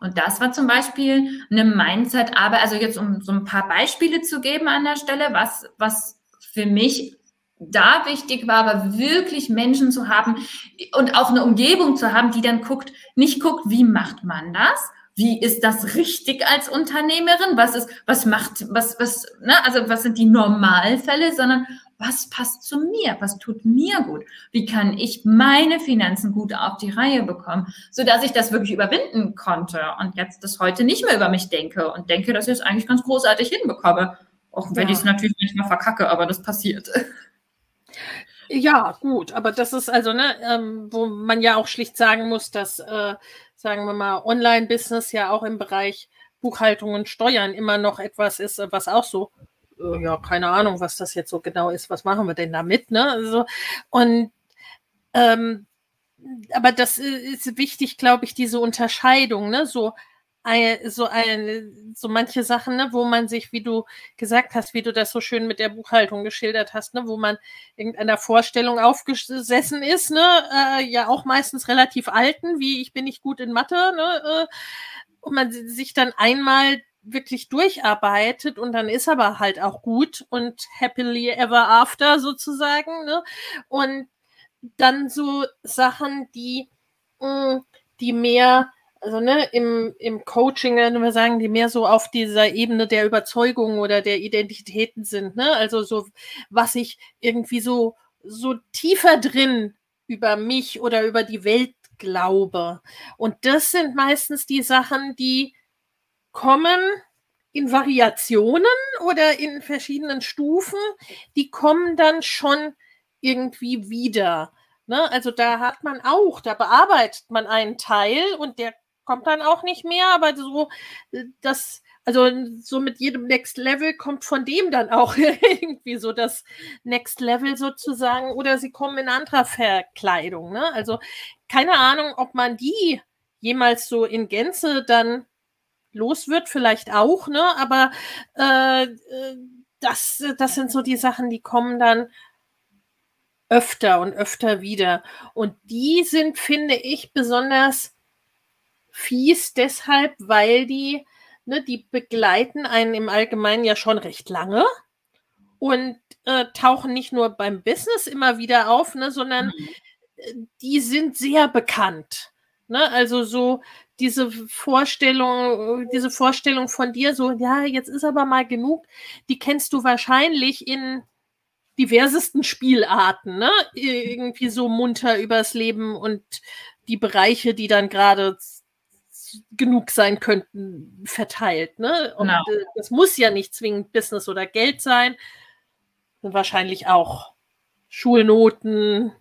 Und das war zum Beispiel eine Mindset-Arbeit, also jetzt um so ein paar Beispiele zu geben an der Stelle, was, was für mich da wichtig war, aber wirklich Menschen zu haben und auch eine Umgebung zu haben, die dann guckt, nicht guckt, wie macht man das, wie ist das richtig als Unternehmerin? Was ist, was macht, was, was, ne, also was sind die Normalfälle, sondern was passt zu mir? Was tut mir gut? Wie kann ich meine Finanzen gut auf die Reihe bekommen, so dass ich das wirklich überwinden konnte und jetzt das heute nicht mehr über mich denke und denke, dass ich es eigentlich ganz großartig hinbekomme. Auch wenn ja. ich es natürlich manchmal verkacke, aber das passiert. [laughs] Ja, gut, aber das ist also, ne, ähm, wo man ja auch schlicht sagen muss, dass, äh, sagen wir mal, Online-Business ja auch im Bereich Buchhaltung und Steuern immer noch etwas ist, was auch so, äh, ja, keine Ahnung, was das jetzt so genau ist, was machen wir denn damit, ne? Also, und ähm, aber das ist wichtig, glaube ich, diese Unterscheidung, ne? So so ein, so manche Sachen, ne, wo man sich, wie du gesagt hast, wie du das so schön mit der Buchhaltung geschildert hast, ne, wo man irgendeiner Vorstellung aufgesessen ist, ne, äh, ja auch meistens relativ alten, wie ich bin nicht gut in Mathe, ne, äh, und man sich dann einmal wirklich durcharbeitet und dann ist aber halt auch gut und happily ever after sozusagen, ne, und dann so Sachen, die, mh, mm, die mehr also ne, im, im Coaching wenn wir sagen, die mehr so auf dieser Ebene der Überzeugung oder der Identitäten sind, ne? Also so, was ich irgendwie so, so tiefer drin über mich oder über die Welt glaube. Und das sind meistens die Sachen, die kommen in Variationen oder in verschiedenen Stufen, die kommen dann schon irgendwie wieder. Ne? Also da hat man auch, da bearbeitet man einen Teil und der kommt dann auch nicht mehr, aber so äh, das, also so mit jedem Next Level kommt von dem dann auch [laughs] irgendwie so das Next Level sozusagen oder sie kommen in anderer Verkleidung. Ne? Also keine Ahnung, ob man die jemals so in Gänze dann los wird, vielleicht auch, ne? Aber äh, äh das, das sind so die Sachen, die kommen dann öfter und öfter wieder. Und die sind, finde ich, besonders fies deshalb, weil die, ne, die begleiten einen im Allgemeinen ja schon recht lange und äh, tauchen nicht nur beim Business immer wieder auf, ne, sondern mhm. Äh, die sind sehr bekannt. Ne? Also so diese Vorstellung, diese Vorstellung von dir, so, ja, jetzt ist aber mal genug, die kennst du wahrscheinlich in diversesten Spielarten, ne? Irgendwie so munter übers Leben und die Bereiche, die dann gerade genug sein könnten, verteilt. Ne? Und genau. Äh, das muss ja nicht zwingend Business oder Geld sein. Wahrscheinlich auch Schulnoten,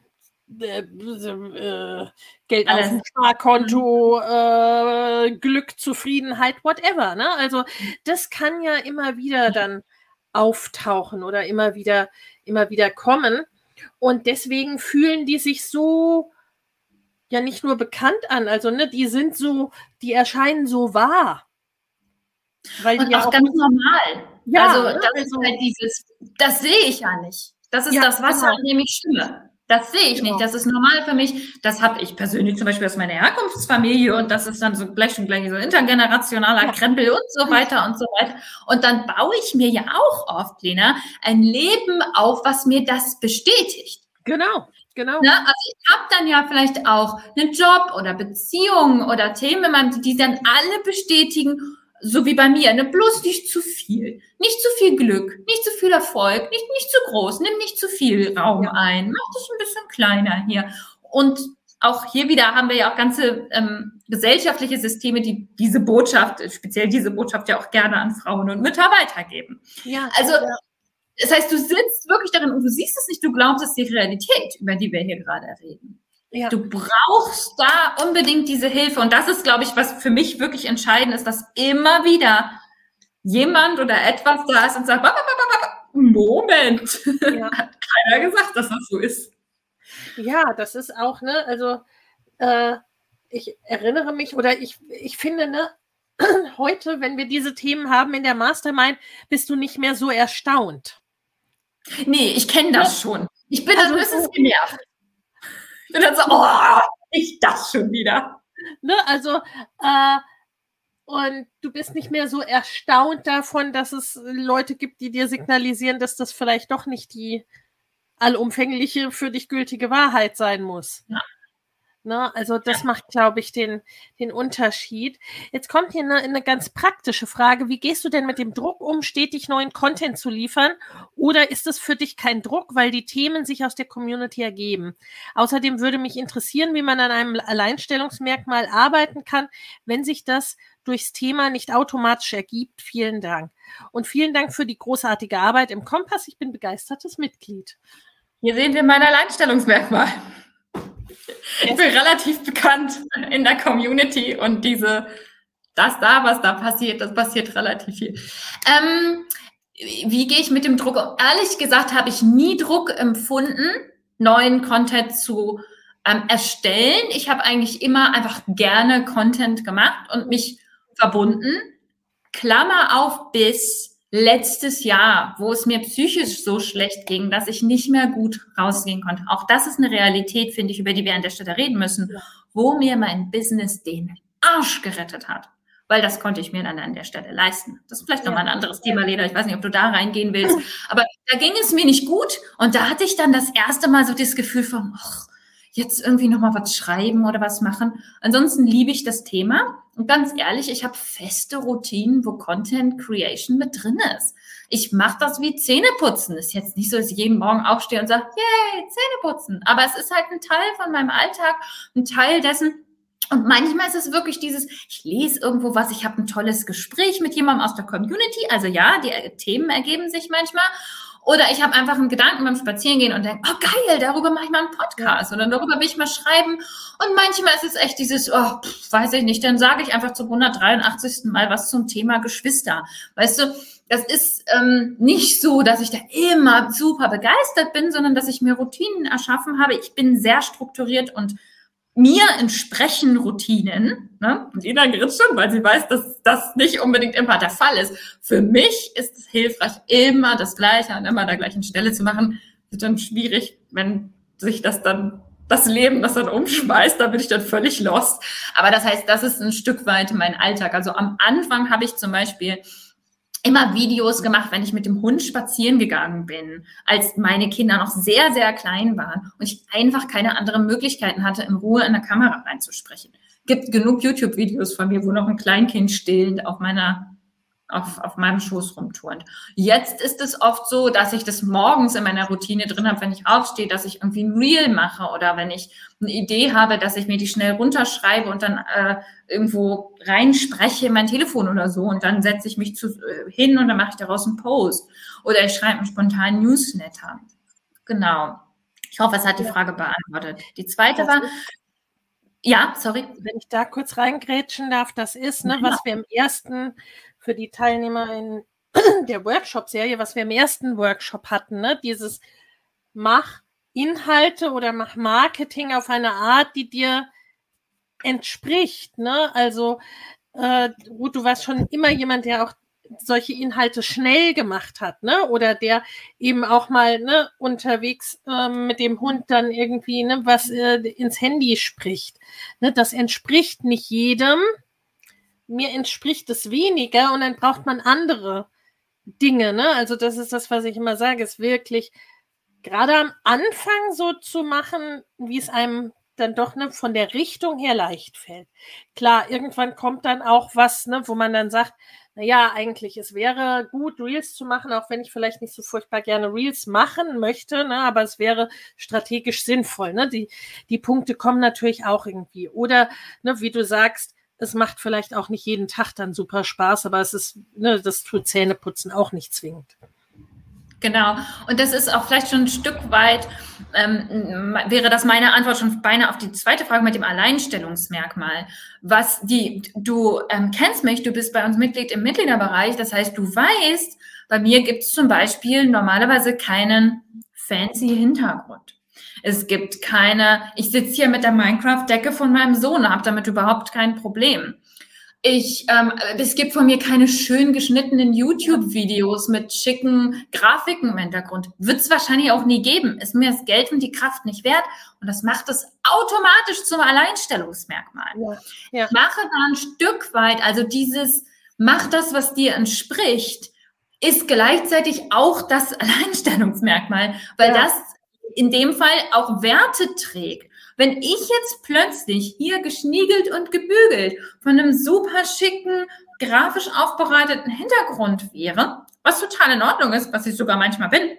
äh, äh, Geld Alles. auf dem Sparkonto, äh, Glück, Zufriedenheit, whatever. Ne? Also das kann ja immer wieder dann auftauchen oder immer wieder, immer wieder kommen. Und deswegen fühlen die sich so ja nicht nur bekannt an, also ne, die sind so, die erscheinen so wahr. Weil und auch, auch ganz normal. Ja, also das also, ist halt dieses, das sehe ich ja nicht. Das ist ja, das Wasser, genau. in dem ich schwimme. Das sehe ich genau. nicht. Das ist normal für mich. Das habe ich persönlich zum Beispiel aus meiner Herkunftsfamilie und das ist dann so gleich schon gleich so intergenerationaler ja. Krempel und so weiter und so weiter. Und dann baue ich mir ja auch oft, Lena, ein Leben auf, was mir das bestätigt. Genau. Genau. Ne? Also ich habe dann ja vielleicht auch einen Job oder Beziehungen oder Themen, die dann alle bestätigen, so wie bei mir, ne? bloß nicht zu viel. Nicht zu viel Glück, nicht zu viel Erfolg, nicht, nicht zu groß, nimm nicht zu viel Raum ja. ein, mach dich ein bisschen kleiner hier. Und auch hier wieder haben wir ja auch ganze ähm, gesellschaftliche Systeme, die diese Botschaft, speziell diese Botschaft ja auch gerne an Frauen und Mütter weitergeben. Ja, also ja. Das heißt, du sitzt wirklich darin und du siehst es nicht, du glaubst, es ist die Realität, über die wir hier gerade reden. Ja. Du brauchst da unbedingt diese Hilfe. Und das ist, glaube ich, was für mich wirklich entscheidend ist, dass immer wieder jemand oder etwas da ist und sagt, Moment, ja. [laughs] hat keiner gesagt, dass das so ist. Ja, das ist auch, ne, also äh, ich erinnere mich oder ich, ich finde, ne, [clears throat] heute, wenn wir diese Themen haben in der Mastermind, bist du nicht mehr so erstaunt. Nee, ich kenne das ja. schon. Ich bin also, ein bisschen genervt. Ich bin dann so, oh, ich das schon wieder. Ne, also, äh, und du bist nicht mehr so erstaunt davon, dass es Leute gibt, die dir signalisieren, dass das vielleicht doch nicht die allumfängliche, für dich gültige Wahrheit sein muss. Ja. Ne? Also das macht, glaube ich, den, den Unterschied. Jetzt kommt hier eine, eine ganz praktische Frage. Wie gehst du denn mit dem Druck um, stetig neuen Content zu liefern? Oder ist es für dich kein Druck, weil die Themen sich aus der Community ergeben? Außerdem würde mich interessieren, wie man an einem Alleinstellungsmerkmal arbeiten kann, wenn sich das durchs Thema nicht automatisch ergibt. Vielen Dank. Und vielen Dank für die großartige Arbeit im Kompass. Ich bin begeistertes Mitglied. Hier sehen wir mein Alleinstellungsmerkmal. Ich bin relativ bekannt in der Community und diese, das da, was da passiert, das passiert relativ viel. Ähm, wie gehe ich mit dem Druck um? Ehrlich gesagt habe ich nie Druck empfunden, neuen Content zu ähm, erstellen. Ich habe eigentlich immer einfach gerne Content gemacht und mich verbunden. Klammer auf bis letztes Jahr, wo es mir psychisch so schlecht ging, dass ich nicht mehr gut rausgehen konnte. Auch das ist eine Realität, finde ich, über die wir an der Stelle reden müssen, wo mir mein Business den Arsch gerettet hat. Weil das konnte ich mir dann an der Stelle leisten. Das ist vielleicht nochmal ein anderes Thema, Lena. Ich weiß nicht, ob du da reingehen willst. Aber da ging es mir nicht gut. Und da hatte ich dann das erste Mal so das Gefühl von, ach, jetzt irgendwie nochmal was schreiben oder was machen. Ansonsten liebe ich das Thema. Und ganz ehrlich, ich habe feste Routinen, wo Content Creation mit drin ist. Ich mache das wie Zähneputzen. Ist jetzt nicht so, dass ich jeden Morgen aufstehe und sage, yay, Zähneputzen. Aber es ist halt ein Teil von meinem Alltag, ein Teil dessen, und manchmal ist es wirklich dieses, ich lese irgendwo was, ich habe ein tolles Gespräch mit jemandem aus der Community. Also ja, die Themen ergeben sich manchmal. Oder ich habe einfach einen Gedanken beim Spazierengehen und denke, oh geil, darüber mache ich mal einen Podcast oder darüber will ich mal schreiben. Und manchmal ist es echt dieses, oh, pff, weiß ich nicht, dann sage ich einfach zum 183. Mal was zum Thema Geschwister. Weißt du, das ist ähm, nicht so, dass ich da immer super begeistert bin, sondern dass ich mir Routinen erschaffen habe. Ich bin sehr strukturiert und mir entsprechen Routinen. Ne? Und Ina grinst schon, weil sie weiß, dass das nicht unbedingt immer der Fall ist. Für mich ist es hilfreich, immer das Gleiche an immer der gleichen Stelle zu machen. Wird dann schwierig, wenn sich das dann das Leben, das dann umschmeißt, da bin ich dann völlig lost. Aber das heißt, das ist ein Stück weit mein Alltag. Also am Anfang habe ich zum Beispiel immer Videos gemacht, wenn ich mit dem Hund spazieren gegangen bin, als meine Kinder noch sehr, sehr klein waren und ich einfach keine anderen Möglichkeiten hatte, in Ruhe in der Kamera reinzusprechen. Gibt genug YouTube-Videos von mir, wo noch ein Kleinkind stillend auf meiner auf, auf meinem Schoß rumturnt. Jetzt ist es oft so, dass ich das morgens in meiner Routine drin habe, wenn ich aufstehe, dass ich irgendwie ein Reel mache oder wenn ich eine Idee habe, dass ich mir die schnell runterschreibe und dann äh, irgendwo reinspreche in mein Telefon oder so und dann setze ich mich zu, äh, hin und dann mache ich daraus einen Post oder ich schreibe einen spontanen Newsletter. Genau. Ich hoffe, es hat die Frage beantwortet. Die zweite war, ja, sorry. Wenn ich da kurz reingrätschen darf, das ist, ne, was wir im ersten für die Teilnehmer in [clears throat] der Workshop-Serie, was wir im ersten Workshop hatten, ne? dieses Mach Inhalte oder mach Marketing auf eine Art, die dir entspricht. Ne? Also, äh, Ruth, du warst schon immer jemand, der auch solche Inhalte schnell gemacht hat, ne? Oder der eben auch mal ne, unterwegs äh, mit dem Hund dann irgendwie ne, was äh, ins Handy spricht. Ne? Das entspricht nicht jedem. Mir entspricht es weniger und dann braucht man andere Dinge. Ne? Also das ist das, was ich immer sage, ist wirklich gerade am Anfang so zu machen, wie es einem dann doch ne, von der Richtung her leicht fällt. Klar, irgendwann kommt dann auch was, ne, wo man dann sagt, naja, eigentlich, es wäre gut, Reels zu machen, auch wenn ich vielleicht nicht so furchtbar gerne Reels machen möchte, ne, aber es wäre strategisch sinnvoll. Ne? Die, die Punkte kommen natürlich auch irgendwie. Oder, ne, wie du sagst, es macht vielleicht auch nicht jeden Tag dann super Spaß, aber es ist, ne, das tut Zähneputzen auch nicht zwingend. Genau. Und das ist auch vielleicht schon ein Stück weit, ähm, wäre das meine Antwort schon beinahe auf die zweite Frage mit dem Alleinstellungsmerkmal. Was die, du ähm, kennst mich, du bist bei uns Mitglied im Mitgliederbereich, das heißt, du weißt, bei mir gibt es zum Beispiel normalerweise keinen fancy Hintergrund. Es gibt keine, ich sitze hier mit der Minecraft-Decke von meinem Sohn, habe damit überhaupt kein Problem. Ich, ähm, es gibt von mir keine schön geschnittenen YouTube-Videos mit schicken Grafiken im Hintergrund. Wird es wahrscheinlich auch nie geben. Ist mir das Geld und die Kraft nicht wert. Und das macht es automatisch zum Alleinstellungsmerkmal. Ja, ja. Mache da ein Stück weit, also dieses, mach das, was dir entspricht, ist gleichzeitig auch das [laughs] Alleinstellungsmerkmal, weil ja. das in dem Fall auch Werte trägt. Wenn ich jetzt plötzlich hier geschniegelt und gebügelt von einem super schicken, grafisch aufbereiteten Hintergrund wäre, was total in Ordnung ist, was ich sogar manchmal bin,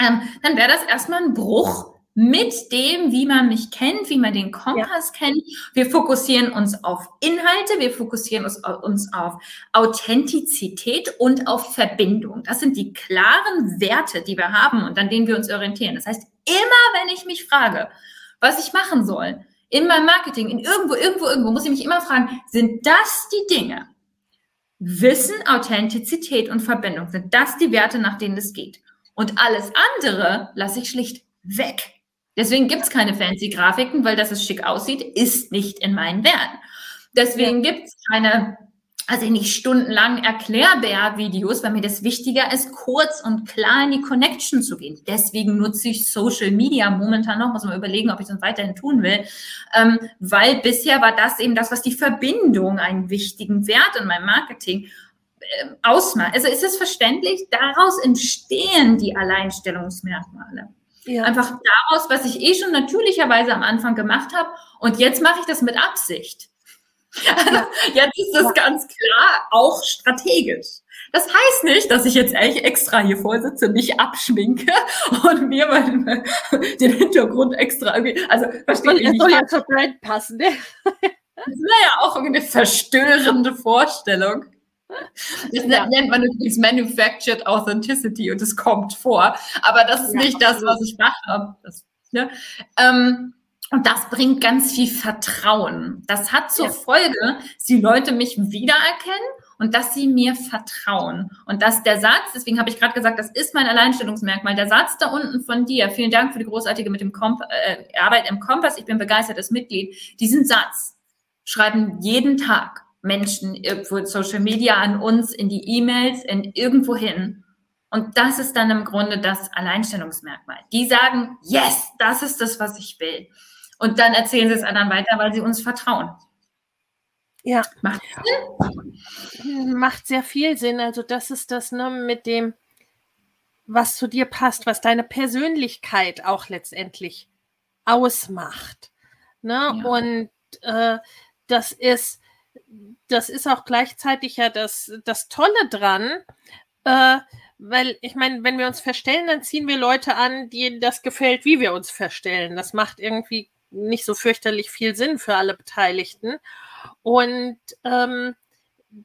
ähm, dann wäre das erstmal ein Bruch mit dem, wie man mich kennt, wie man den Kompass ja. kennt. Wir fokussieren uns auf Inhalte, wir fokussieren uns, uns auf Authentizität und auf Verbindung. Das sind die klaren Werte, die wir haben und an denen wir uns orientieren. Das heißt, immer wenn ich mich frage, was ich machen soll. In meinem Marketing, in irgendwo, irgendwo, irgendwo muss ich mich immer fragen, sind das die Dinge? Wissen, Authentizität und Verbindung, sind das die Werte, nach denen es geht? Und alles andere lasse ich schlicht weg. Deswegen gibt's keine fancy Grafiken, weil das es schick aussieht, ist nicht in meinen Werten. Deswegen ja. gibt's keine also nicht stundenlang Erklärbär-Videos, weil mir das wichtiger ist, kurz und klar in die Connection zu gehen. Deswegen nutze ich Social Media momentan noch, muss man überlegen, ob ich das weiterhin tun will, ähm, weil bisher war das eben das, was die Verbindung einen wichtigen Wert in meinem Marketing äh, ausmacht. Also ist es verständlich, daraus entstehen die Alleinstellungsmerkmale. Ja. Einfach daraus, was ich eh schon natürlicherweise am Anfang gemacht habe und jetzt mache ich das mit Absicht. jetzt ist das ganz klar auch strategisch. Das heißt nicht, dass ich jetzt echt extra hier vorsitze, mich abschminke [laughs] und mir meinen, [laughs] den Hintergrund extra irgendwie, also verstehe ich nicht. soll ja zur Brand passen, ne? Das wäre ja auch eine verstörende Vorstellung. Das ja. nennt man übrigens Manufactured Authenticity und es kommt vor. Aber das ist ja, nicht das, was ich mache. Das, ne? ähm, und das bringt ganz viel Vertrauen. Das hat zur ja. Folge, dass die Leute mich wiedererkennen und dass sie mir vertrauen. Und dass der Satz, deswegen habe ich gerade gesagt, das ist mein Alleinstellungsmerkmal, der Satz da unten von dir, vielen Dank für die großartige mit dem Komp äh, Arbeit im Kompass, ich bin begeistertes Mitglied, diesen Satz schreiben jeden Tag Menschen irgendwo Social Media an uns, in die E-Mails, in irgendwo hin. Und das ist dann im Grunde das Alleinstellungsmerkmal. Die sagen, yes, das ist das, was ich will. Und dann erzählen sie es anderen weiter, weil sie uns vertrauen. Ja. Macht Sinn? Macht sehr viel Sinn. Also das ist das ne, mit dem, was zu dir passt, was deine Persönlichkeit auch letztendlich ausmacht. Ne? Ja. Und äh, das ist, das ist auch gleichzeitig ja das, das Tolle dran, äh, weil ich meine, wenn wir uns verstellen, dann ziehen wir Leute an, denen das gefällt, wie wir uns verstellen. Das macht irgendwie nicht so fürchterlich viel Sinn für alle Beteiligten. Und ähm,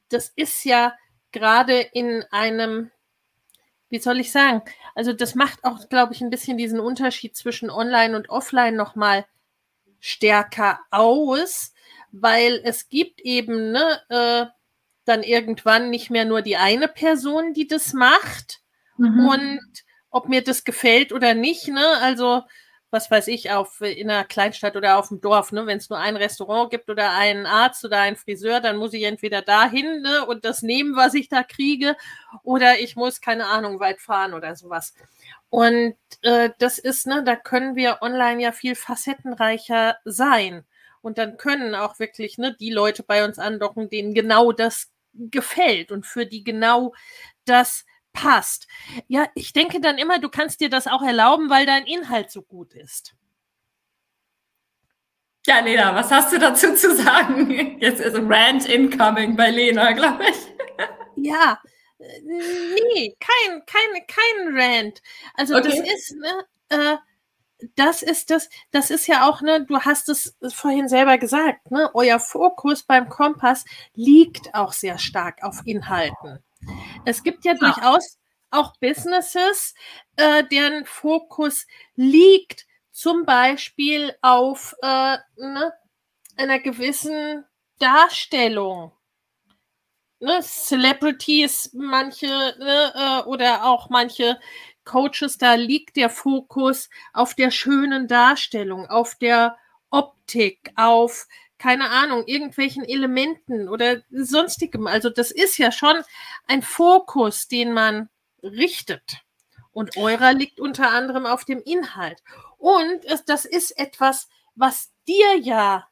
das ist ja gerade in einem, wie soll ich sagen, also das macht auch, glaube ich, ein bisschen diesen Unterschied zwischen Online und Offline nochmal stärker aus, weil es gibt eben ne, äh, dann irgendwann nicht mehr nur die eine Person, die das macht. Mhm. Und ob mir das gefällt oder nicht, ne, also was weiß ich, auf in einer Kleinstadt oder auf dem Dorf, ne? Wenn es nur ein Restaurant gibt oder einen Arzt oder einen Friseur, dann muss ich entweder dahin ne, und das nehmen, was ich da kriege, oder ich muss, keine Ahnung, weit fahren oder sowas. Und äh, das ist, ne, da können wir online ja viel facettenreicher sein. Und dann können auch wirklich ne, die Leute bei uns andocken, denen genau das gefällt und für die genau das passt. Ja, ich denke dann immer, du kannst dir das auch erlauben, weil dein Inhalt so gut ist. Ja, Lena, was hast du dazu zu sagen? Jetzt ist Rant incoming bei Lena, glaube ich. Ja, äh, nee, kein, kein, kein Rant. Also okay. das ist, ne, äh, das ist das, das ist ja auch, ne, du hast es vorhin selber gesagt, ne, euer Fokus beim Kompass liegt auch sehr stark auf Inhalten. Es gibt ja, ja. durchaus auch Businesses, äh, deren Fokus liegt zum Beispiel auf äh, ne, einer gewissen Darstellung. Ne, Celebrities, manche ne, äh, oder auch manche Coaches, da liegt der Fokus auf der schönen Darstellung, auf der Optik, auf keine Ahnung, irgendwelchen Elementen oder sonstigem. Also das ist ja schon ein Fokus, den man richtet. Und eurer liegt unter anderem auf dem Inhalt. Und das ist etwas, was dir ja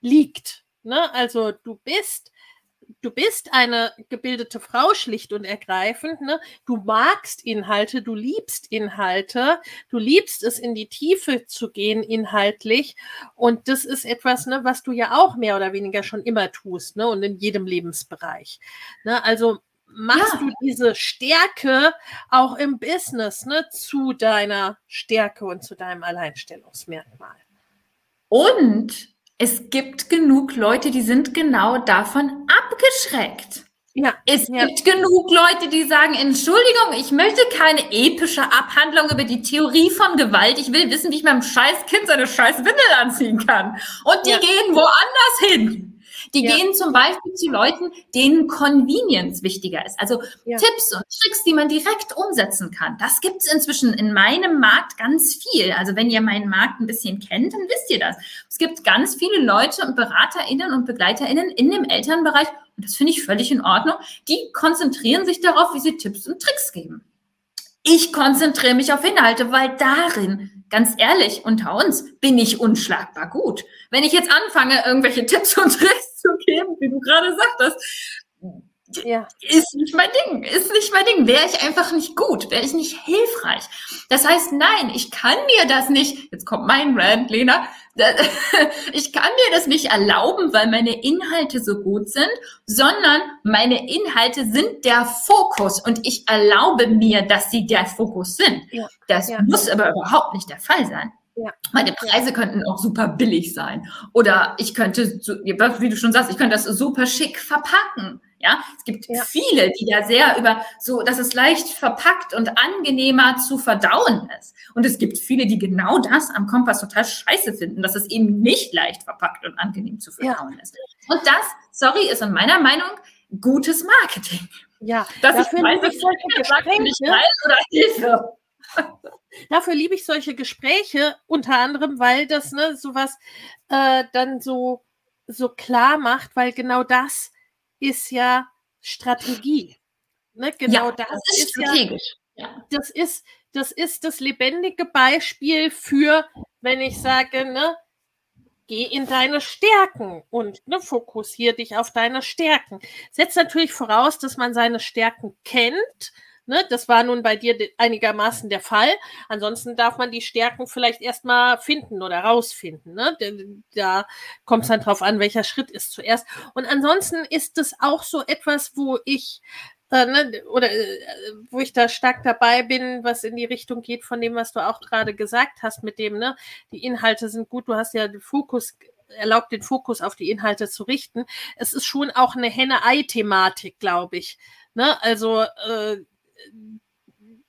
liegt. Ne? Also du bist du bist eine gebildete Frau, schlicht und ergreifend. Ne? Du magst Inhalte, du liebst Inhalte, du liebst es, in die Tiefe zu gehen inhaltlich. Und das ist etwas, ne, was du ja auch mehr oder weniger schon immer tust ne? und in jedem Lebensbereich. Ne? Also machst ja. du diese Stärke auch im Business ne, zu deiner Stärke und zu deinem Alleinstellungsmerkmal. Und es gibt genug Leute, die sind genau davon abgeschreckt. Ja, es ja. gibt genug Leute, die sagen, Entschuldigung, ich möchte keine epische Abhandlung über die Theorie von Gewalt. Ich will wissen, wie ich meinem scheiß Kind seine scheiß Windel anziehen kann. Und die ja. gehen woanders hin. Die ja. gehen zum Beispiel zu Leuten, denen Convenience wichtiger ist. Also ja. Tipps und Tricks, die man direkt umsetzen kann. Das gibt es inzwischen in meinem Markt ganz viel. Also wenn ihr meinen Markt ein bisschen kennt, dann wisst ihr das. Es gibt ganz viele Leute und BeraterInnen und BegleiterInnen in dem Elternbereich, und das finde ich völlig in Ordnung, die konzentrieren sich darauf, wie sie Tipps und Tricks geben. Ich konzentriere mich auf Inhalte, weil darin, ganz ehrlich, unter uns, bin ich unschlagbar gut. Wenn ich jetzt anfange, irgendwelche Tipps und Tricks zu geben, wie du gerade sagtest. Ja. Ist nicht mein Ding, ist nicht mein Ding. Wäre ich einfach nicht gut, wäre ich nicht hilfreich. Das heißt, nein, ich kann mir das nicht, jetzt kommt mein Rand, Lena, [laughs] ich kann mir das nicht erlauben, weil meine Inhalte so gut sind, sondern meine Inhalte sind der Fokus und ich erlaube mir, dass sie der Fokus sind. Ja. Das ja. muss aber überhaupt nicht der Fall sein. Ja. Meine Preise könnten auch super billig sein. Oder ich könnte, wie du schon sagst, ich könnte das super schick verpacken. Ja, es gibt ja. viele, die da sehr über so, dass es leicht verpackt und angenehmer zu verdauen ist. Und es gibt viele, die genau das am Kompass total scheiße finden, dass es eben nicht leicht verpackt und angenehm zu verdauen ja. ist. Und das, sorry, ist in meiner Meinung gutes Marketing. Ja, das ist weiß, ich solche Gespräche oder Hilfe. [laughs] Dafür liebe ich solche Gespräche, unter anderem, weil das ne, sowas äh, dann so, so klar macht, weil genau das ist ja Strategie. Ne, genau ja, das, das, ist, strategisch. Ja, das ist, das ist das lebendige Beispiel für, wenn ich sage, ne, geh in deine Stärken und ne, fokussier dich auf deine Stärken. Setzt natürlich voraus, dass man seine Stärken kennt Ne, das war nun bei dir einigermaßen der Fall. Ansonsten darf man die Stärken vielleicht erstmal finden oder rausfinden. Ne? Da kommt es dann drauf an, welcher Schritt ist zuerst. Und ansonsten ist es auch so etwas, wo ich äh, ne, oder äh, wo ich da stark dabei bin, was in die Richtung geht von dem, was du auch gerade gesagt hast, mit dem, ne, die Inhalte sind gut, du hast ja den Fokus erlaubt, den Fokus auf die Inhalte zu richten. Es ist schon auch eine Henne-Ei-Thematik, glaube ich. Ne? Also äh,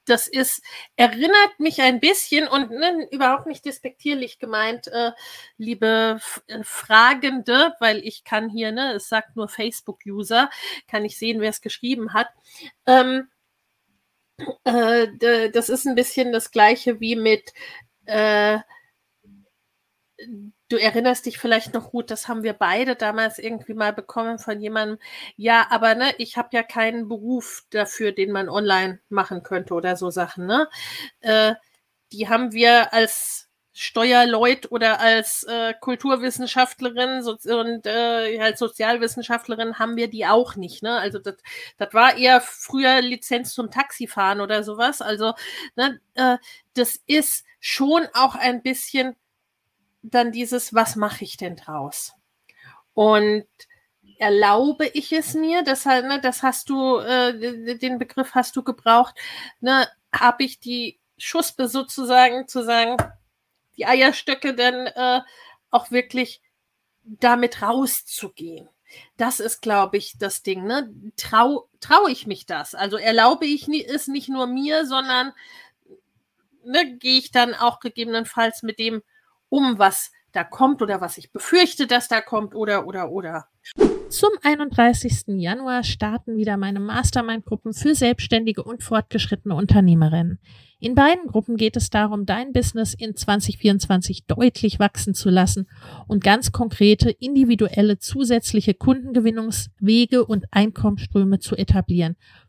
das ist, erinnert mich ein bisschen und ne, überhaupt nicht despektierlich gemeint, äh, liebe äh, Fragende, weil ich kann hier, ne, es sagt nur Facebook-User, kann ich sehen, wer es geschrieben hat. Ähm, äh, das ist ein bisschen das gleiche wie mit äh, du erinnerst dich vielleicht noch gut, das haben wir beide damals irgendwie mal bekommen von jemandem. Ja, aber ne, ich habe ja keinen Beruf dafür, den man online machen könnte oder so Sachen. Ne? Äh, die haben wir als Steuerleut oder als äh, Kulturwissenschaftlerin so, und äh, als Sozialwissenschaftlerin haben wir die auch nicht. Ne? Also das, war eher früher Lizenz zum Taxifahren oder sowas. Also ne, äh, das ist schon auch ein bisschen dann dieses, was mache ich denn draus? Und erlaube ich es mir, das, ne, das hast du, äh, den Begriff hast du gebraucht, ne, habe ich die Schuspe sozusagen zu sagen, die Eierstöcke dann äh, auch wirklich damit rauszugehen. Das ist, glaube ich, das Ding. Ne? Trau, traue ich mich das? Also erlaube ich es nicht nur mir, sondern ne, gehe ich dann auch gegebenenfalls mit dem um, was da kommt oder was ich befürchte, dass da kommt oder oder oder. Zum 31. Januar starten wieder meine Mastermind-Gruppen für selbstständige und fortgeschrittene Unternehmerinnen. In beiden Gruppen geht es darum, dein Business in 2024 deutlich wachsen zu lassen und ganz konkrete individuelle zusätzliche Kundengewinnungswege und Einkommensströme zu etablieren,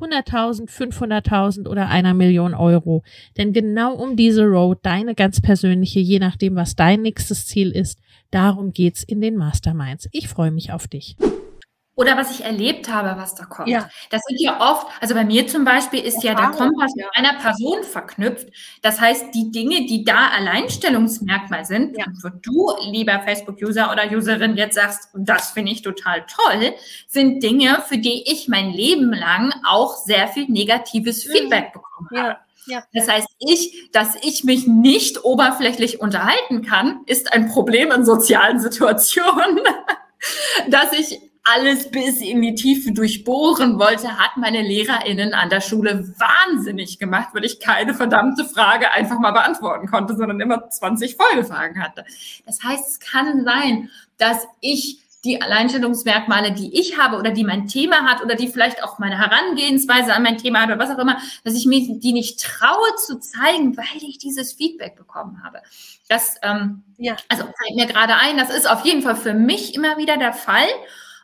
100.000, 500.000 oder einer Million Euro. Denn genau um diese Road, deine ganz persönliche, je nachdem, was dein nächstes Ziel ist, darum geht's in den Masterminds. Ich freue mich auf dich oder was ich erlebt habe, was da kommt. Ja. Das sind ja oft, also bei mir zum Beispiel ist ja der Kompass mit einer Person verknüpft. Das heißt, die Dinge, die da Alleinstellungsmerkmal sind, ja. wo du, lieber Facebook-User oder Userin, jetzt sagst, das finde ich total toll, sind Dinge, für die ich mein Leben lang auch sehr viel negatives mhm. Feedback bekommen ja. habe. Ja. Das heißt, ich, dass ich mich nicht oberflächlich unterhalten kann, ist ein Problem in sozialen Situationen. [laughs] dass ich alles bis in die Tiefe durchbohren wollte, hat meine LehrerInnen an der Schule wahnsinnig gemacht, weil ich keine verdammte Frage einfach mal beantworten konnte, sondern immer 20 Folgefragen hatte. Das heißt, es kann sein, dass ich die Alleinstellungsmerkmale, die ich habe oder die mein Thema hat oder die vielleicht auch meine Herangehensweise an mein Thema hat oder was auch immer, dass ich mir die nicht traue zu zeigen, weil ich dieses Feedback bekommen habe. Das, ähm, ja. also fällt mir gerade ein, das ist auf jeden Fall für mich immer wieder der Fall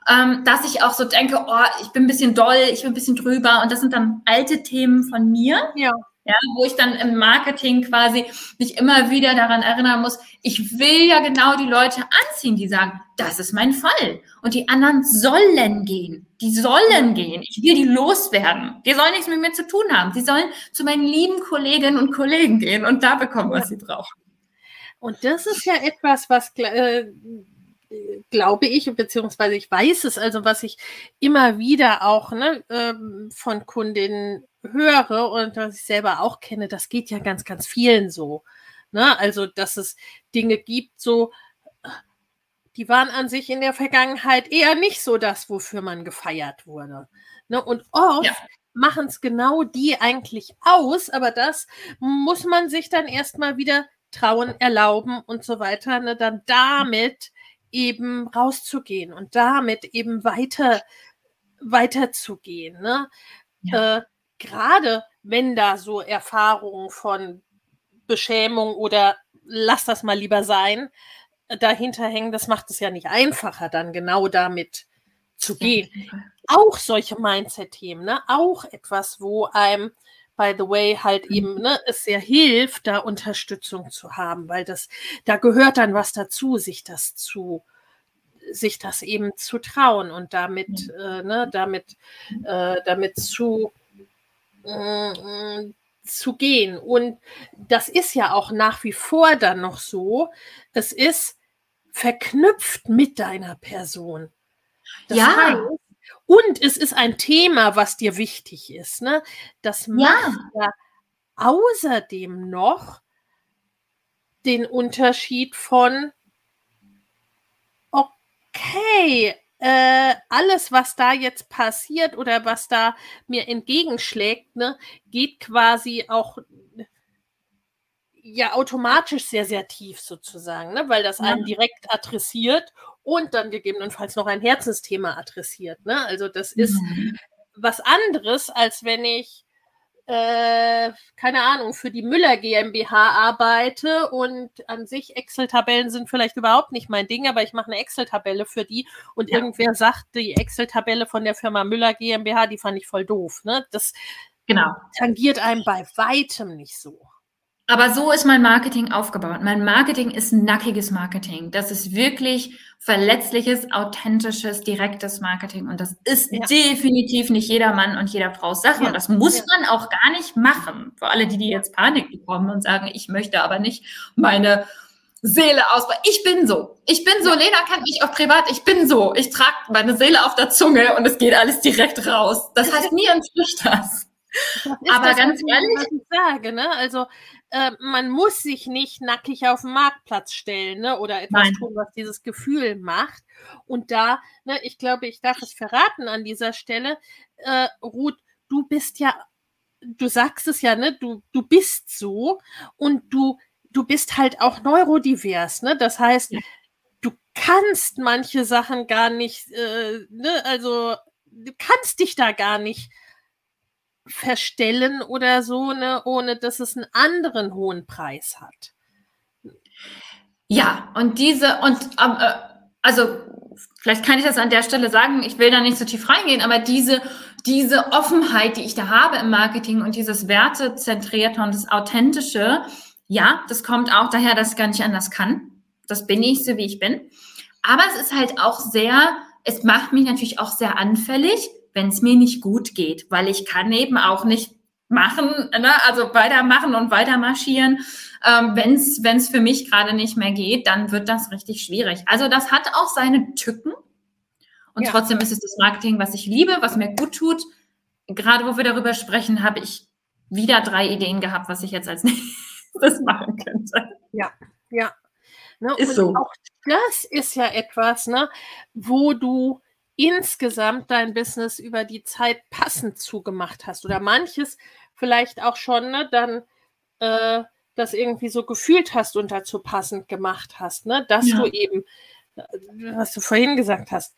ähm, dass ich auch so denke, oh, ich bin ein bisschen doll, ich bin ein bisschen drüber und das sind dann alte Themen von mir. Ja. Ja, wo ich dann im Marketing quasi mich immer wieder daran erinnern muss, ich will ja genau die Leute anziehen, die sagen, das ist mein Fall. Und die anderen sollen gehen. Die sollen gehen. Ich will die loswerden. Die sollen nichts mit mir zu tun haben. Die sollen zu meinen lieben Kolleginnen und Kollegen gehen und da bekommen, was sie brauchen. Und das ist ja etwas, was äh, glaube ich, beziehungsweise ich weiß es, also was ich immer wieder auch ne, ähm, von Kundinnen höre und was ich selber auch kenne, das geht ja ganz, ganz vielen so. Ne? Also, dass es Dinge gibt, so, die waren an sich in der Vergangenheit eher nicht so das, wofür man gefeiert wurde. Ne? Und oft ja. machen es genau die eigentlich aus, aber das muss man sich dann erstmal wieder trauen, erlauben und so weiter, ne? dann damit eben rauszugehen und damit eben weiter weiterzugehen. Ne? Ja. Äh, Gerade wenn da so Erfahrungen von Beschämung oder lass das mal lieber sein, äh, dahinter hängen, das macht es ja nicht einfacher, dann genau damit zu gehen. Ja. Auch solche Mindset-Themen, ne? auch etwas, wo einem by the way, halt mhm. eben, ne, es sehr hilft, da Unterstützung zu haben, weil das, da gehört dann was dazu, sich das zu, sich das eben zu trauen und damit, mhm. äh, ne, damit, äh, damit zu, äh, zu gehen. Und das ist ja auch nach wie vor dann noch so. Es ist verknüpft mit deiner Person. Das ja. Heißt, und es ist ein Thema, was dir wichtig ist. Ne? Das macht ja. ja außerdem noch den Unterschied von hey, äh, alles, was da jetzt passiert oder was da mir entgegenschlägt, ne, geht quasi auch ja automatisch sehr, sehr tief sozusagen, ne? weil das ja. einen direkt adressiert und dann gegebenenfalls noch ein Herzensthema adressiert. Ne? Also das ist mhm. was anderes, als wenn ich äh, keine Ahnung, für die Müller GmbH arbeite und an sich Excel-Tabellen sind vielleicht überhaupt nicht mein Ding, aber ich mache eine Excel-Tabelle für die und ja. irgendwer sagt, die Excel-Tabelle von der Firma Müller GmbH, die fand ich voll doof. Ne? Das genau. tangiert einem bei weitem nicht so. Aber so ist mein Marketing aufgebaut. Mein Marketing ist nackiges Marketing. Das ist wirklich verletzliches, authentisches, direktes Marketing. Und das ist ja. definitiv nicht jeder Mann und jeder Frau Sache. Ja. Und das muss ja. man auch gar nicht machen. Für alle, die, die jetzt Panik bekommen und sagen, ich möchte aber nicht meine Seele ausbauen. Ich bin so. Ich bin so. Lena kennt mich auch privat. Ich bin so. Ich trage meine Seele auf der Zunge und es geht alles direkt raus. Das heißt, mir entspricht das. Aber ganz ehrlich, was ich sage, ne? Also äh, man muss sich nicht nackig auf den Marktplatz stellen, ne? Oder etwas Nein. tun, was dieses Gefühl macht. Und da, ne, ich glaube, ich darf es verraten an dieser Stelle, äh, Ruth, du bist ja, du sagst es ja, ne? Du, du bist so und du, du bist halt auch neurodivers, ne? Das heißt, ja. du kannst manche Sachen gar nicht, äh, ne? Also du kannst dich da gar nicht verstellen oder so, ne, ohne dass es einen anderen hohen Preis hat. Ja, und diese, und ähm, äh, also vielleicht kann ich das an der Stelle sagen, ich will da nicht so tief reingehen, aber diese, diese Offenheit, die ich da habe im Marketing und dieses Wertezentrierte und das Authentische, ja, das kommt auch daher, dass ich gar nicht anders kann. Das bin ich, so wie ich bin. Aber es ist halt auch sehr, es macht mich natürlich auch sehr anfällig wenn es mir nicht gut geht, weil ich kann eben auch nicht machen, ne? also weitermachen und weiter marschieren. Ähm, wenn es für mich gerade nicht mehr geht, dann wird das richtig schwierig. Also das hat auch seine Tücken. Und ja. trotzdem ist es das Marketing, was ich liebe, was mir gut tut. Gerade wo wir darüber sprechen, habe ich wieder drei Ideen gehabt, was ich jetzt als [laughs] nächstes machen könnte. Ja, ja. Ne? Ist so. Auch das ist ja etwas, ne, wo du insgesamt dein Business über die Zeit passend zugemacht hast oder manches vielleicht auch schon ne, dann äh, das irgendwie so gefühlt hast und dazu passend gemacht hast, ne, dass ja. du eben, äh, was du vorhin gesagt hast,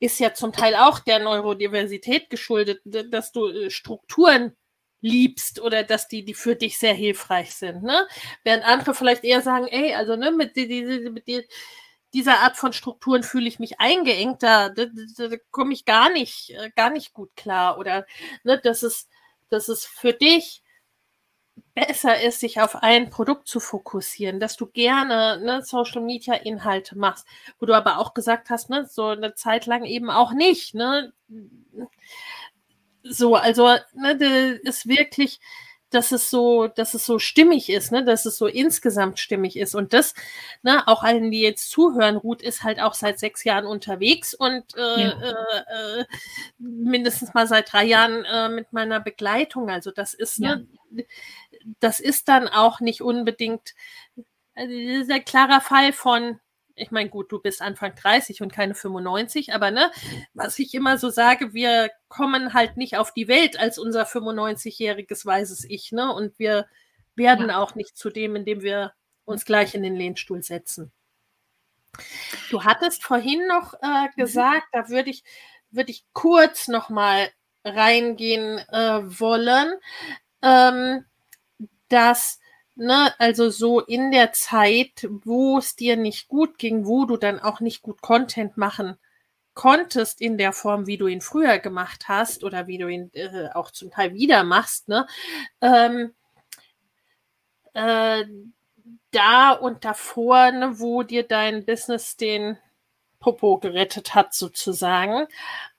ist ja zum Teil auch der Neurodiversität geschuldet, dass du äh, Strukturen liebst oder dass die, die für dich sehr hilfreich sind, ne? Während andere vielleicht eher sagen, ey, also ne, mit, die, die, mit die, dieser Art von Strukturen fühle ich mich eingeengt, da, da, da, da komme ich gar nicht, äh, gar nicht gut klar. Oder ne, dass, es, dass es für dich besser ist, sich auf ein Produkt zu fokussieren, dass du gerne ne, Social Media Inhalte machst, wo du aber auch gesagt hast, ne, so eine Zeit lang eben auch nicht. Ne? So, also ne, ist wirklich dass es so, dass es so stimmig ist, ne, dass es so insgesamt stimmig ist. Und das, ne, auch allen, die jetzt zuhören, Ruth ist halt auch seit sechs Jahren unterwegs und äh, ja. äh, äh mindestens mal seit drei Jahren äh, mit meiner Begleitung. Also das ist, ja. ne, das ist dann auch nicht unbedingt also dieser klarer Fall von ich meine, gut, du bist Anfang 30 und keine 95, aber ne, was ich immer so sage, wir kommen halt nicht auf die Welt als unser 95-jähriges weißes Ich, ne? Und wir werden ja. auch nicht zu dem, indem wir uns gleich in den Lehnstuhl setzen. Du hattest vorhin noch äh, mhm. gesagt, mhm. da würde ich, würde ich kurz noch mal reingehen äh, wollen, ähm, dass ne, also so in der Zeit, wo es dir nicht gut ging, wo du dann auch nicht gut Content machen konntest in der Form, wie du ihn früher gemacht hast oder wie du ihn äh, auch zum Teil wieder machst, ne, ähm, äh, da und davor, ne, wo dir dein Business den Popo gerettet hat, sozusagen.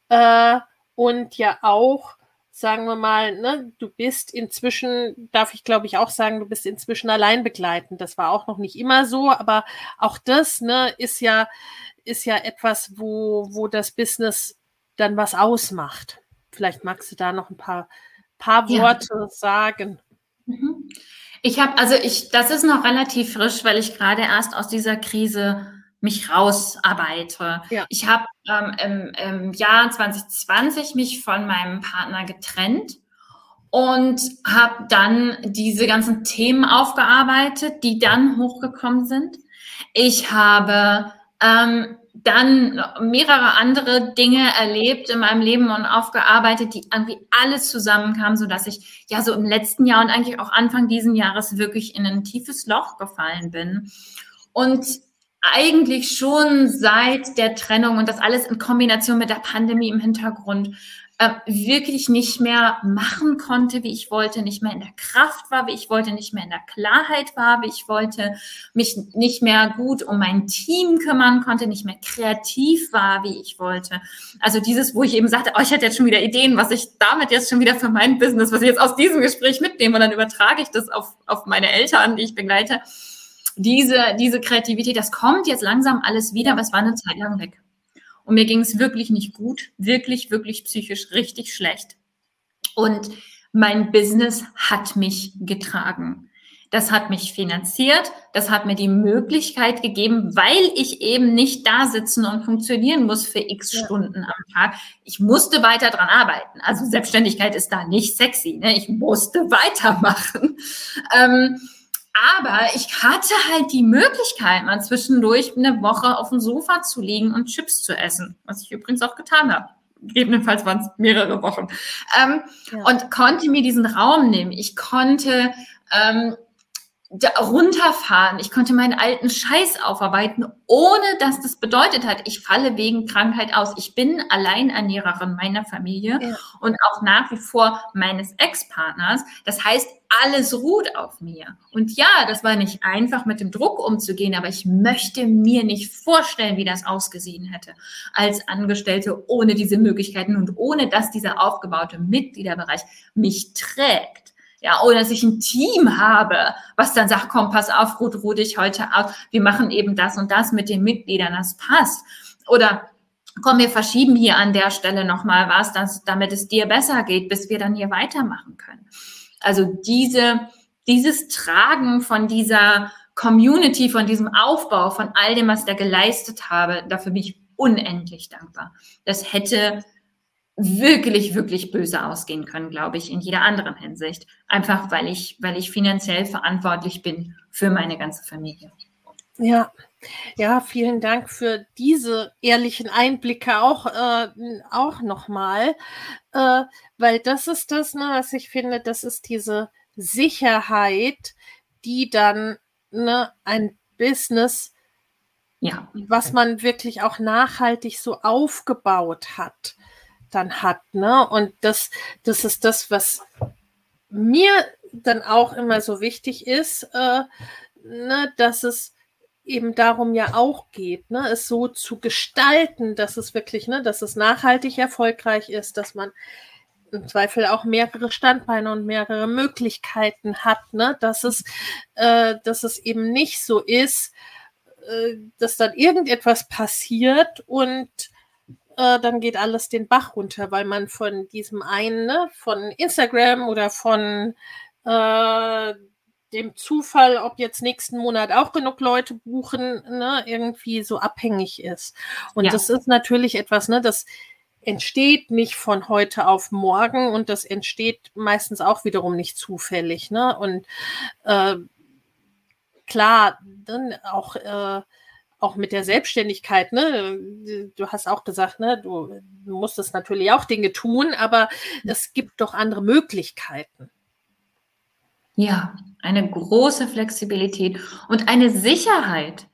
Äh, und ja auch sagen wir mal, ne, du bist inzwischen, darf ich glaube ich auch sagen, du bist inzwischen allein begleitend. Das war auch noch nicht immer so, aber auch das, ne, ist ja, ist ja etwas, wo, wo das Business dann was ausmacht. Vielleicht magst du da noch ein paar, paar Worte ja. sagen. Mhm. Ich habe, also ich, das ist noch relativ frisch, weil ich gerade erst aus dieser Krise mich rausarbeite. Ja. Ich habe ähm, im, im Jahr 2020 mich von meinem Partner getrennt und habe dann diese ganzen Themen aufgearbeitet, die dann hochgekommen sind. Ich habe ähm, dann mehrere andere Dinge erlebt in meinem Leben und aufgearbeitet, die irgendwie alles zusammenkamen, so dass ich ja so im letzten Jahr und eigentlich auch Anfang diesen Jahres wirklich in ein tiefes Loch gefallen bin. Und eigentlich schon seit der Trennung und das alles in Kombination mit der Pandemie im Hintergrund äh, wirklich nicht mehr machen konnte, wie ich wollte, nicht mehr in der Kraft war, wie ich wollte, nicht mehr in der Klarheit war, wie ich wollte, mich nicht mehr gut um mein Team kümmern konnte, nicht mehr kreativ war, wie ich wollte. Also dieses, wo ich eben sagte, oh, ich hätte jetzt schon wieder Ideen, was ich damit jetzt schon wieder für mein Business, was ich jetzt aus diesem Gespräch mitnehme und dann übertrage ich das auf, auf meine Eltern, die ich begleite diese, diese Kreativität, das kommt jetzt langsam alles wieder, aber es war eine Zeit lang weg. Und mir ging es wirklich nicht gut, wirklich, wirklich psychisch richtig schlecht. Und mein Business hat mich getragen. Das hat mich finanziert, das hat mir die Möglichkeit gegeben, weil ich eben nicht da sitzen und funktionieren muss für x ja. Stunden am Tag. Ich musste weiter dran arbeiten. Also Selbstständigkeit ist da nicht sexy. Ne? Ich musste weitermachen. Ähm, aber ich hatte halt die Möglichkeit, mal zwischendurch eine Woche auf dem Sofa zu liegen und Chips zu essen, was ich übrigens auch getan habe. Gegebenenfalls waren es mehrere Wochen. Ähm, ja. Und konnte mir diesen Raum nehmen. Ich konnte ähm, runterfahren. Ich konnte meinen alten Scheiß aufarbeiten, ohne dass das bedeutet hat, ich falle wegen Krankheit aus. Ich bin Alleinernährerin meiner Familie ja. und auch nach wie vor meines Ex-Partners. Das heißt, alles ruht auf mir. Und ja, das war nicht einfach, mit dem Druck umzugehen, aber ich möchte mir nicht vorstellen, wie das ausgesehen hätte als Angestellte ohne diese Möglichkeiten und ohne dass dieser aufgebaute Mitgliederbereich mich trägt. Ja, oder dass ich ein Team habe, was dann sagt, komm, pass auf, Ruth, ruh dich heute aus. Wir machen eben das und das mit den Mitgliedern, das passt. Oder komm, wir verschieben hier an der Stelle nochmal was, dass, damit es dir besser geht, bis wir dann hier weitermachen können. Also diese, dieses Tragen von dieser Community, von diesem Aufbau, von all dem, was ich da geleistet habe, dafür bin ich unendlich dankbar. Das hätte wirklich, wirklich böse ausgehen können, glaube ich, in jeder anderen Hinsicht. Einfach weil ich, weil ich finanziell verantwortlich bin für meine ganze Familie. Ja, ja, vielen Dank für diese ehrlichen Einblicke auch, äh, auch nochmal, äh, weil das ist das, ne, was ich finde, das ist diese Sicherheit, die dann ne, ein Business, ja. was man wirklich auch nachhaltig so aufgebaut hat, dann hat. Ne? Und das, das ist das, was mir dann auch immer so wichtig ist, äh, ne, dass es eben darum ja auch geht, ne, es so zu gestalten, dass es wirklich, ne, dass es nachhaltig erfolgreich ist, dass man im Zweifel auch mehrere Standbeine und mehrere Möglichkeiten hat, ne, dass es, äh, dass es eben nicht so ist, äh, dass dann irgendetwas passiert und äh, dann geht alles den Bach runter, weil man von diesem einen, ne, von Instagram oder von äh, dem Zufall, ob jetzt nächsten Monat auch genug Leute buchen, ne, irgendwie so abhängig ist. Und ja. das ist natürlich etwas, ne, das entsteht nicht von heute auf morgen und das entsteht meistens auch wiederum nicht zufällig. Ne? Und äh, klar, dann auch äh, auch mit der Selbstständigkeit, ne? Du hast auch gesagt, ne, du, du musstest natürlich auch Dinge tun, aber es gibt doch andere Möglichkeiten. Ja, eine große Flexibilität und eine Sicherheit.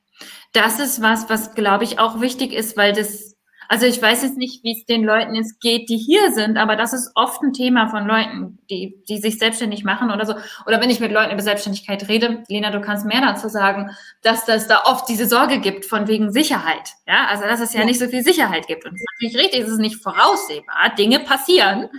Das ist was, was glaube ich auch wichtig ist, weil das also ich weiß jetzt nicht, wie es den Leuten jetzt geht, die hier sind, aber das ist oft ein Thema von Leuten, die, die sich selbstständig machen oder so. Oder wenn ich mit Leuten über Selbstständigkeit rede, Lena, du kannst mehr dazu sagen, dass das da oft diese Sorge gibt von wegen Sicherheit. Ja, also dass es ja, ja. nicht so viel Sicherheit gibt. Und das ist natürlich richtig, es ist nicht voraussehbar. Dinge passieren.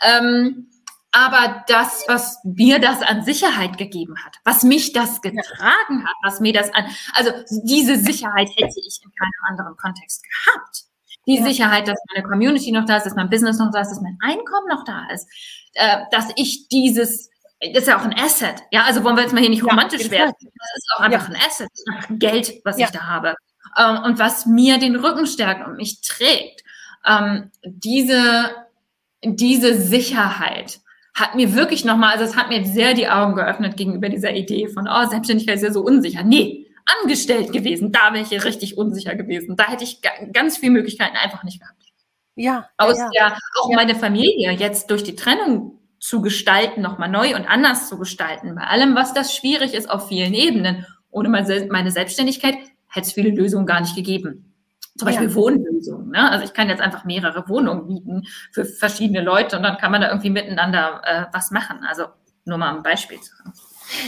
Ähm, aber das, was mir das an Sicherheit gegeben hat, was mich das getragen hat, was mir das an, also diese Sicherheit hätte ich in keinem anderen Kontext gehabt die ja. Sicherheit, dass meine Community noch da ist, dass mein Business noch da ist, dass mein Einkommen noch da ist, äh, dass ich dieses, das ist ja auch ein Asset, ja, also wollen wir jetzt mal hier nicht romantisch ja, werden, das ist auch einfach ja. ein Asset, das ist einfach Geld, was ich da habe. ähm, und was mir den Rücken stärkt und mich trägt. Ähm, diese, diese Sicherheit hat mir wirklich nochmal, also es hat mir sehr die Augen geöffnet gegenüber dieser Idee von, oh, Selbstständigkeit ist ja so unsicher. Nee, angestellt gewesen, da wäre ich richtig unsicher gewesen. Da hätte ich ganz viele Möglichkeiten einfach nicht gehabt. Ja. Aus ja, ja auch ja. meine Familie jetzt durch die Trennung zu gestalten, nochmal neu und anders zu gestalten. Bei allem, was das schwierig ist auf vielen Ebenen. Ohne meine Selbstständigkeit hätte es viele Lösungen gar nicht gegeben. Zum Beispiel ja. Wohnlösungen. Ne? Also ich kann jetzt einfach mehrere Wohnungen mieten für verschiedene Leute und dann kann man da irgendwie miteinander äh, was machen. Also nur mal ein Beispiel zu haben.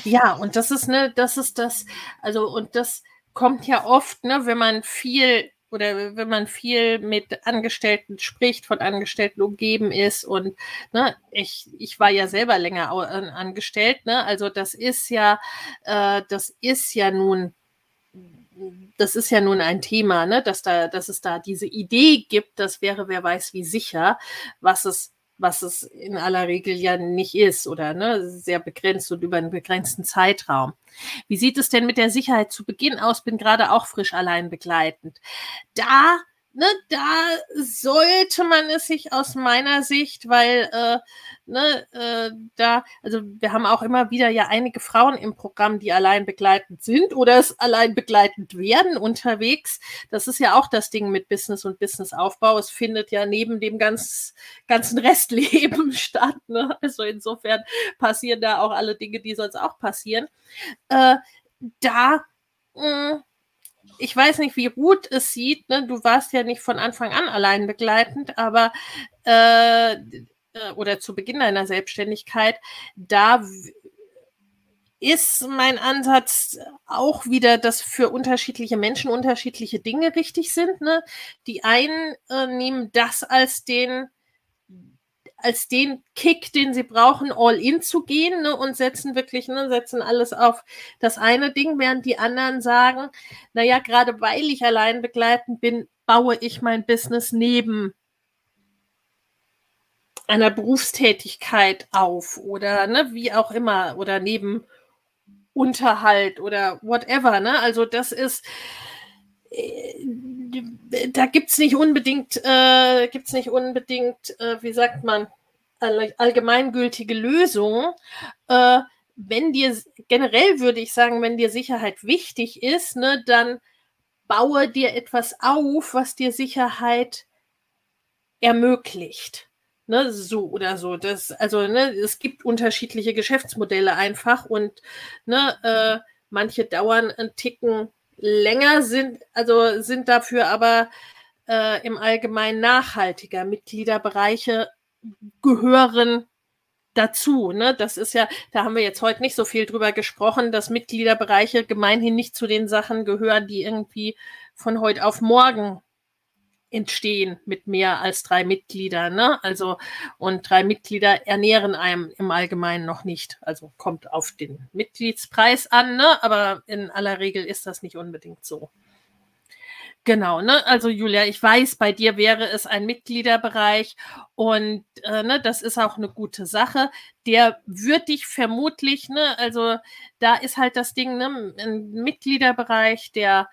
Ja, und das ist, ne, das ist das, also, und das kommt ja oft, ne, wenn man viel oder wenn man viel mit Angestellten spricht, von Angestellten umgeben ist und ne, ich, ich war ja selber länger angestellt, ne? Also das ist ja, äh, das ist ja nun, das ist ja nun ein Thema, ne, dass da, dass es da diese Idee gibt, das wäre wer weiß wie sicher, was es was es in aller Regel ja nicht ist oder ne, sehr begrenzt und über einen begrenzten Zeitraum. Wie sieht es denn mit der Sicherheit zu Beginn aus? Bin gerade auch frisch allein begleitend. Da ne, da sollte man es sich aus meiner Sicht, weil äh, ne, äh, da, also wir haben auch immer wieder ja einige Frauen im Programm, die allein begleitend sind oder es allein begleitend werden unterwegs. Das ist ja auch das Ding mit Business und Businessaufbau. Es findet ja neben dem ganz, ganzen Restleben [laughs] statt. Ne? Also insofern passieren da auch alle Dinge, die sonst auch passieren. Äh, da mh, mm, ich weiß nicht, wie Ruth es sieht. Ne? Du warst ja nicht von Anfang an allein begleitend, aber äh, äh oder zu Beginn deiner Selbstständigkeit, da ist mein Ansatz auch wieder, dass für unterschiedliche Menschen unterschiedliche Dinge richtig sind. Ne? Die einen äh, nehmen das als den als den Kick, den sie brauchen, all in zu gehen ne, und setzen wirklich, ne, setzen alles auf das eine Ding, während die anderen sagen, naja, gerade weil ich allein begleitend bin, baue ich mein Business neben einer Berufstätigkeit auf oder ne, wie auch immer oder neben Unterhalt oder whatever. Ne? Also das ist, äh, da gibt es nicht unbedingt, äh, gibt's nicht unbedingt, äh, wie sagt man, allgemeingültige Lösungen. Äh, wenn dir, generell würde ich sagen, wenn dir Sicherheit wichtig ist, ne, dann baue dir etwas auf, was dir Sicherheit ermöglicht. Ne, so oder so. Das, also, ne, es gibt unterschiedliche Geschäftsmodelle einfach und ne, äh, manche dauern einen Ticken länger sind, also sind dafür aber äh, im Allgemeinen nachhaltiger. Mitgliederbereiche gehören dazu. Ne? Das ist ja, da haben wir jetzt heute nicht so viel drüber gesprochen, dass Mitgliederbereiche gemeinhin nicht zu den Sachen gehören, die irgendwie von heute auf morgen entstehen mit mehr als drei Mitgliedern. Ne? Also, und drei Mitglieder ernähren einem im Allgemeinen noch nicht. Also kommt auf den Mitgliedspreis an, ne? aber in aller Regel ist das nicht unbedingt so. Genau, ne? Also Julia, ich weiß, bei dir wäre es ein Mitgliederbereich und äh, ne, das ist auch eine gute Sache. Der wird dich vermutlich, ne, also da ist halt das Ding, ne, ein Mitgliederbereich, der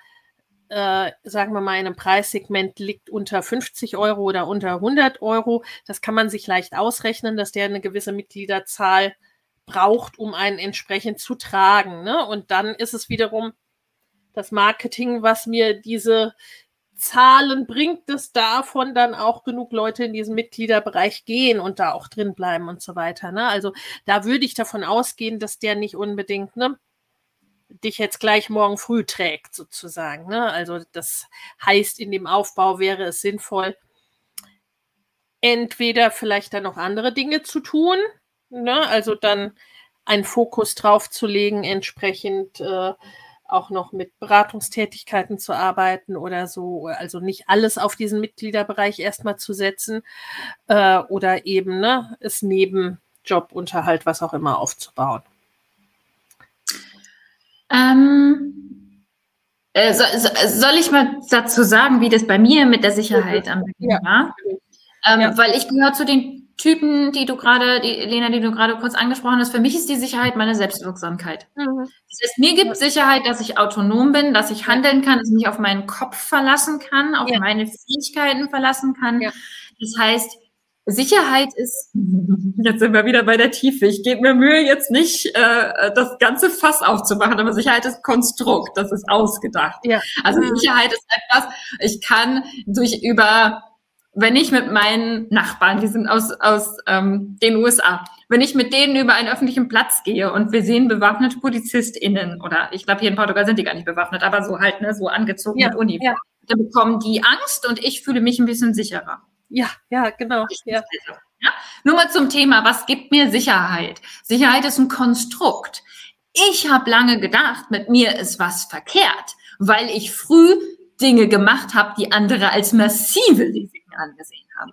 äh, sagen wir mal, in einem Preissegment liegt unter 50 Euro oder unter 100 Euro. Das kann man sich leicht ausrechnen, dass der eine gewisse Mitgliederzahl braucht, um einen entsprechend zu tragen. Ne? Und dann ist es wiederum das Marketing, was mir diese Zahlen bringt, dass davon dann auch genug Leute in diesen Mitgliederbereich gehen und da auch drin bleiben und so weiter. Ne? Also da würde ich davon ausgehen, dass der nicht unbedingt ne, dich jetzt gleich morgen früh trägt, sozusagen. Ne? Also das heißt, in dem Aufbau wäre es sinnvoll, entweder vielleicht dann noch andere Dinge zu tun, ne? also dann einen Fokus drauf zu legen, entsprechend äh, auch noch mit Beratungstätigkeiten zu arbeiten oder so. Also nicht alles auf diesen Mitgliederbereich erstmal zu setzen äh, oder eben ne, es neben Jobunterhalt, was auch immer aufzubauen. Ähm, äh, so, so, soll ich mal dazu sagen, wie das bei mir mit der Sicherheit am Beginn ja. war? Ähm, ja. Weil ich gehöre zu den Typen, die du gerade, die Lena, die du gerade kurz angesprochen hast, für mich ist die Sicherheit meine Selbstwirksamkeit. Mhm. Das heißt, mir gibt Sicherheit, dass ich autonom bin, dass ich handeln kann, dass ich mich auf meinen Kopf verlassen kann, auf ja. meine Fähigkeiten verlassen kann. Das heißt, Sicherheit ist, [laughs] jetzt sind wir wieder bei der Tiefe. Ich gebe mir Mühe, jetzt nicht äh, das ganze Fass aufzumachen, aber Sicherheit ist Konstrukt, das ist ausgedacht. Ja. Also mhm. Sicherheit ist etwas, ich kann durch über wenn ich mit meinen Nachbarn, die sind aus, aus ähm, den USA, wenn ich mit denen über einen öffentlichen Platz gehe und wir sehen bewaffnete PolizistInnen, oder ich glaube, hier in Portugal sind die gar nicht bewaffnet, aber so halt, ne, so angezogen ja, mit Uniform, ja. dann bekommen die Angst und ich fühle mich ein bisschen sicherer. Ja, ja, genau. Ja. ja. Nur mal zum Thema, was gibt mir Sicherheit? Sicherheit ist ein Konstrukt. Ich habe lange gedacht, mit mir ist was verkehrt, weil ich früh Dinge gemacht habe, die andere als massive Risiken angesehen haben.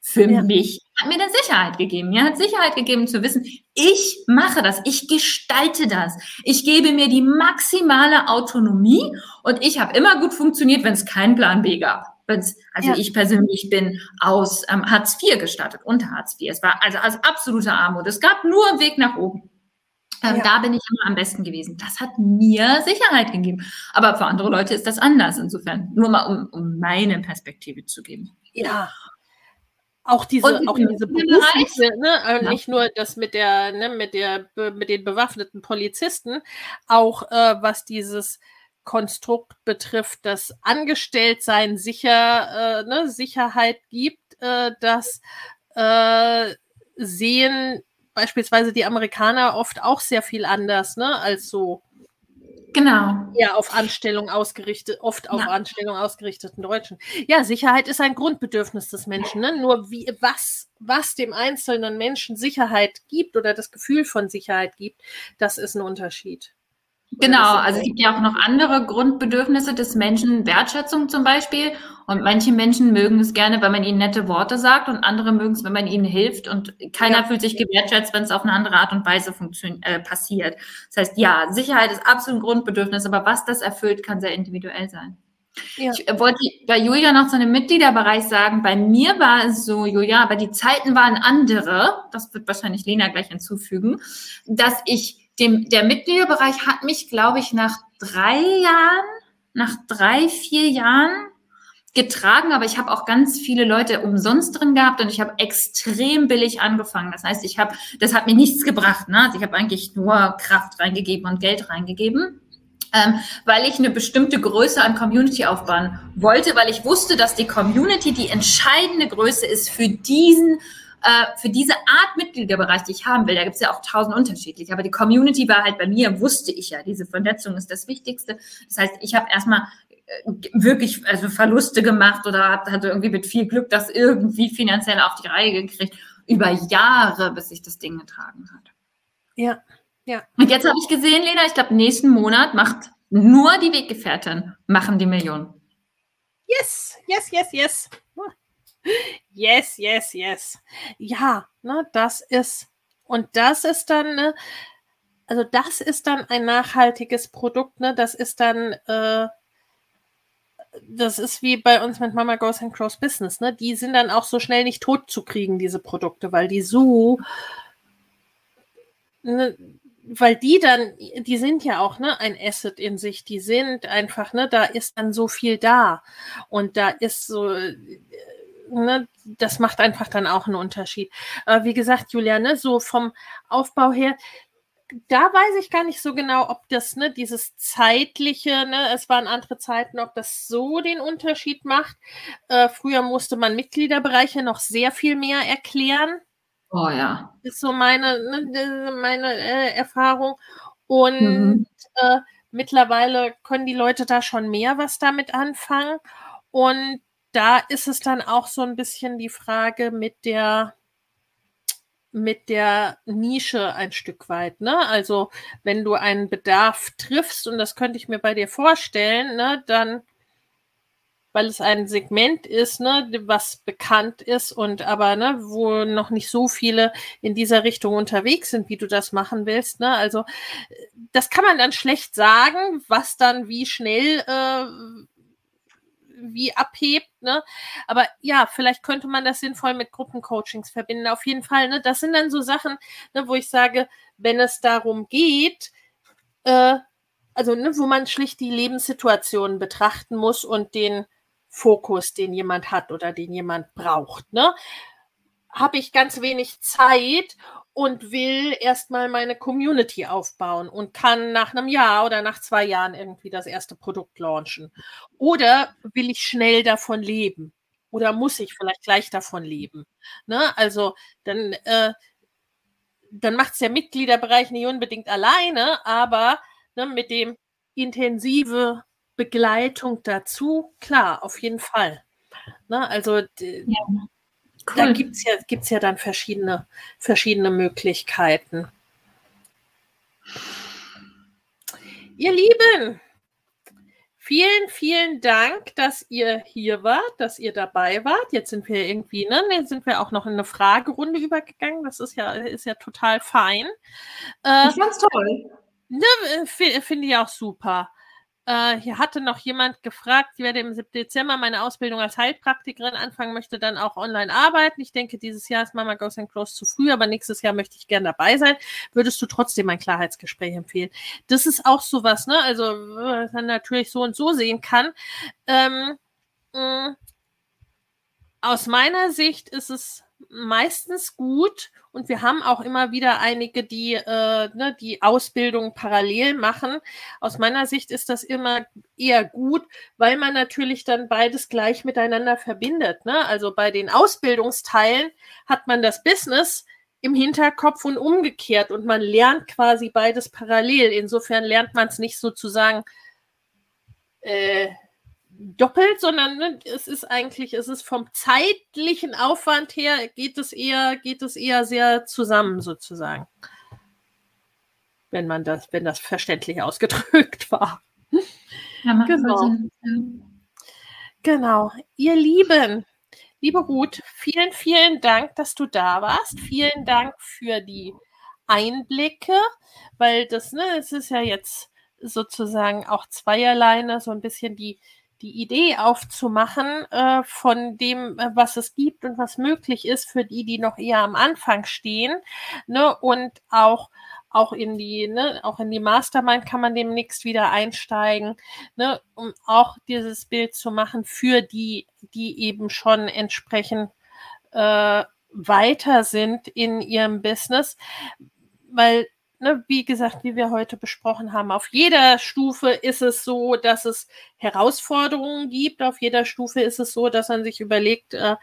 Für ja. mich hat mir das Sicherheit gegeben. Mir hat Sicherheit gegeben zu wissen, ich mache das, ich gestalte das. Ich gebe mir die maximale Autonomie und ich habe immer gut funktioniert, wenn es keinen Plan B gab. Also ja. ich persönlich bin aus ähm, Hartz IV gestartet, unter Hartz IV. Es war also, also absolute Armut. Es gab nur einen Weg nach oben. Ähm, ja. Da bin ich immer am besten gewesen. Das hat mir Sicherheit gegeben. Aber für andere Leute ist das anders. Insofern nur mal, um, um meine Perspektive zu geben. Ja. Auch diese, auch diese berufliche, ne, äh, ja. nicht nur das mit der, ne, mit der, mit den bewaffneten Polizisten, auch äh, was dieses Konstrukt betrifft, das Angestelltsein sicher, äh, ne, Sicherheit gibt, äh, das äh, sehen beispielsweise die Amerikaner oft auch sehr viel anders, ne, als so Genau. Ja, auf Anstellung ausgerichtet, oft auf ja. Anstellung ausgerichteten Deutschen. Ja, Sicherheit ist ein Grundbedürfnis des Menschen. Ne? Nur wie, was, was dem einzelnen Menschen Sicherheit gibt oder das Gefühl von Sicherheit gibt, das ist ein Unterschied. Genau, also es gibt ja auch noch andere Grundbedürfnisse des Menschen, Wertschätzung zum Beispiel. Und manche Menschen mögen es gerne, wenn man ihnen nette Worte sagt und andere mögen es, wenn man ihnen hilft. Und keiner ja. fühlt sich gewertschätzt, wenn es auf eine andere Art und Weise äh, passiert. Das heißt, ja, Sicherheit ist absolut ein Grundbedürfnis, aber was das erfüllt, kann sehr individuell sein. Ja. Ich wollte bei Julia noch zu einem Mitgliederbereich sagen, bei mir war es so, Julia, aber die Zeiten waren andere, das wird wahrscheinlich Lena gleich hinzufügen, dass ich dem, der Mitgliederbereich hat mich, glaube ich, nach drei Jahren, nach drei, vier Jahren getragen, aber ich habe auch ganz viele Leute umsonst drin gehabt und ich habe extrem billig angefangen. Das heißt, ich habe, das hat mir nichts gebracht. Ne? Also ich habe eigentlich nur Kraft reingegeben und Geld reingegeben. Ähm, weil ich eine bestimmte Größe an Community aufbauen wollte, weil ich wusste, dass die Community die entscheidende Größe ist für diesen äh, für diese Art Mitgliederbereich, die ich haben will, da gibt es ja auch tausend unterschiedlich, aber die Community war halt bei mir, wusste ich ja, diese Vernetzung ist das Wichtigste. Das heißt, ich habe erstmal äh, wirklich also Verluste gemacht oder hatte irgendwie mit viel Glück das irgendwie finanziell auf die Reihe gekriegt, über Jahre, bis sich das Ding getragen hat. Ja, ja. Und jetzt habe ich gesehen, Lena, ich glaube, nächsten Monat macht nur die Weggefährten machen die Millionen. Yes, yes, yes, yes. Yes, yes, yes. Ja, ne, das ist, und das ist dann, ne, also das ist dann ein nachhaltiges Produkt, ne, das ist dann, äh, das ist wie bei uns mit Mama Goes and Cross Business, ne, die sind dann auch so schnell nicht tot zu kriegen, diese Produkte, weil die so, ne, weil die dann, die sind ja auch ne, ein Asset in sich, die sind einfach, ne, da ist dann so viel da. Und da ist so, ne, das macht einfach dann auch einen Unterschied. Äh, wie gesagt, Julia, ne, so vom Aufbau her, da weiß ich gar nicht so genau, ob das, ne, dieses zeitliche, ne, es waren andere Zeiten, ob das so den Unterschied macht. Äh, früher musste man Mitgliederbereiche noch sehr viel mehr erklären. Oh ja. Ist so meine, ne, meine äh, Erfahrung. Und mhm. äh, mittlerweile können die Leute da schon mehr was damit anfangen. Und da ist es dann auch so ein bisschen die Frage mit der mit der Nische ein Stück weit, ne? Also wenn du einen Bedarf triffst, und das könnte ich mir bei dir vorstellen, ne, dann, weil es ein Segment ist, ne, was bekannt ist und aber, ne, wo noch nicht so viele in dieser Richtung unterwegs sind, wie du das machen willst, ne? Also das kann man dann schlecht sagen, was dann wie schnell äh, wie abhebt. Ne? Aber ja, vielleicht könnte man das sinnvoll mit Gruppencoachings verbinden. Auf jeden Fall. Ne? Das sind dann so Sachen, ne, wo ich sage, wenn es darum geht, äh, also ne, wo man schlicht die Lebenssituation betrachten muss und den Fokus, den jemand hat oder den jemand braucht. Ne? Habe ich ganz wenig Zeit und will erstmal meine Community aufbauen und kann nach einem Jahr oder nach zwei Jahren irgendwie das erste Produkt launchen. Oder will ich schnell davon leben? Oder muss ich vielleicht gleich davon leben? Ne? Also dann, äh, dann macht es der Mitgliederbereich nicht unbedingt alleine, aber ne, mit dem intensive Begleitung dazu, klar, auf jeden Fall. Ne? Also ja. Cool. Da gibt es ja, gibt's ja dann verschiedene, verschiedene Möglichkeiten. Ihr Lieben, vielen, vielen Dank, dass ihr hier wart, dass ihr dabei wart. Jetzt sind wir irgendwie, ne, jetzt sind wir auch noch in eine Fragerunde übergegangen. Das ist ja, ist ja total fein. Äh, ich fand's toll. Ne, Finde ich auch super. Äh, hier hatte noch jemand gefragt, ich werde im Dezember meine Ausbildung als Heilpraktikerin anfangen, möchte dann auch online arbeiten. Ich denke, dieses Jahr ist Mama Goes and Close zu früh, aber nächstes Jahr möchte ich gern dabei sein. Würdest du trotzdem ein Klarheitsgespräch empfehlen? Das ist auch sowas, ne? Also, was man natürlich so und so sehen kann. Ähm, mh, mm, aus meiner Sicht ist es meistens gut und wir haben auch immer wieder einige, die äh, ne, die Ausbildung parallel machen. Aus meiner Sicht ist das immer eher gut, weil man natürlich dann beides gleich miteinander verbindet. Ne? Also bei den Ausbildungsteilen hat man das Business im Hinterkopf und umgekehrt und man lernt quasi beides parallel. Insofern lernt man es nicht sozusagen äh, doppelt, sondern ne, es ist eigentlich, es ist vom zeitlichen Aufwand her, geht es eher, geht es eher sehr zusammen sozusagen. Wenn man das, wenn das verständlich ausgedrückt [laughs] war. Ja, genau. Genau. Ihr Lieben, liebe Ruth, vielen, vielen Dank, dass du da warst. Vielen Dank für die Einblicke, weil das, ne, es ist ja jetzt sozusagen auch zweierlei, ne, so ein bisschen die, die Idee aufzumachen äh, von dem, äh, was es gibt und was möglich ist für die, die noch eher am Anfang stehen. Ne? Und auch auch in die, ne, auch in die Mastermind kann man demnächst wieder einsteigen, ne, um auch dieses Bild zu machen für die, die eben schon entsprechend äh, weiter sind in ihrem Business, weil ne, wie gesagt, wie wir heute besprochen haben, auf jeder Stufe ist es so, dass es Herausforderungen gibt. Auf jeder Stufe ist es so, dass man sich überlegt, äh,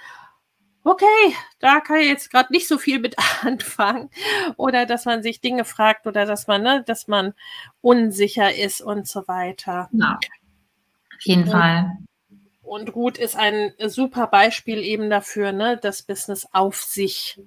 okay, da kann ich jetzt gerade nicht so viel mit [laughs] anfangen. Oder dass man sich Dinge fragt oder dass man, ne, dass man unsicher ist und so weiter. Ja, auf jeden und, Fall. Und Ruth ist ein super Beispiel eben dafür, ne, das Business auf sich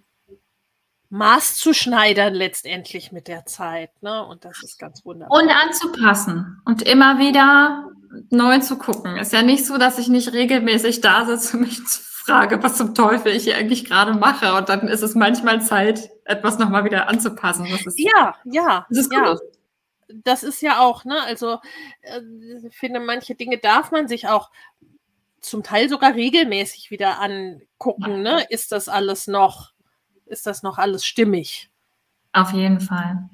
Maß zu schneidern letztendlich mit der Zeit. Ne? Und das ist ganz wunderbar. Und anzupassen und immer wieder neu zu gucken. Ist ja nicht so, dass ich nicht regelmäßig da sitze und mich frage, was zum Teufel ich hier eigentlich gerade mache. Und dann ist es manchmal Zeit, etwas nochmal wieder anzupassen. Das ist, ja, ja. Das ist ja. Gut. Das ist ja auch, ne? Also äh, ich finde, manche Dinge darf man sich auch zum Teil sogar regelmäßig wieder angucken. Ne? Ist das alles noch ist das noch alles stimmig. Auf jeden Fall.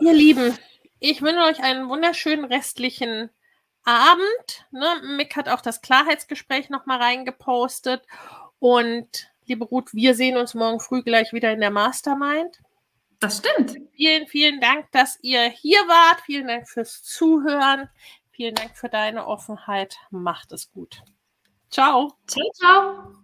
Ihr Lieben, ich wünsche euch einen wunderschönen restlichen Abend. Ne? Mick hat auch das Klarheitsgespräch nochmal reingepostet. Und liebe Ruth, wir sehen uns morgen früh gleich wieder in der Mastermind. Das stimmt. Vielen, vielen Dank, dass ihr hier wart. Vielen Dank fürs Zuhören. Vielen Dank für deine Offenheit. Macht es gut. Ciao. Ciao, ciao.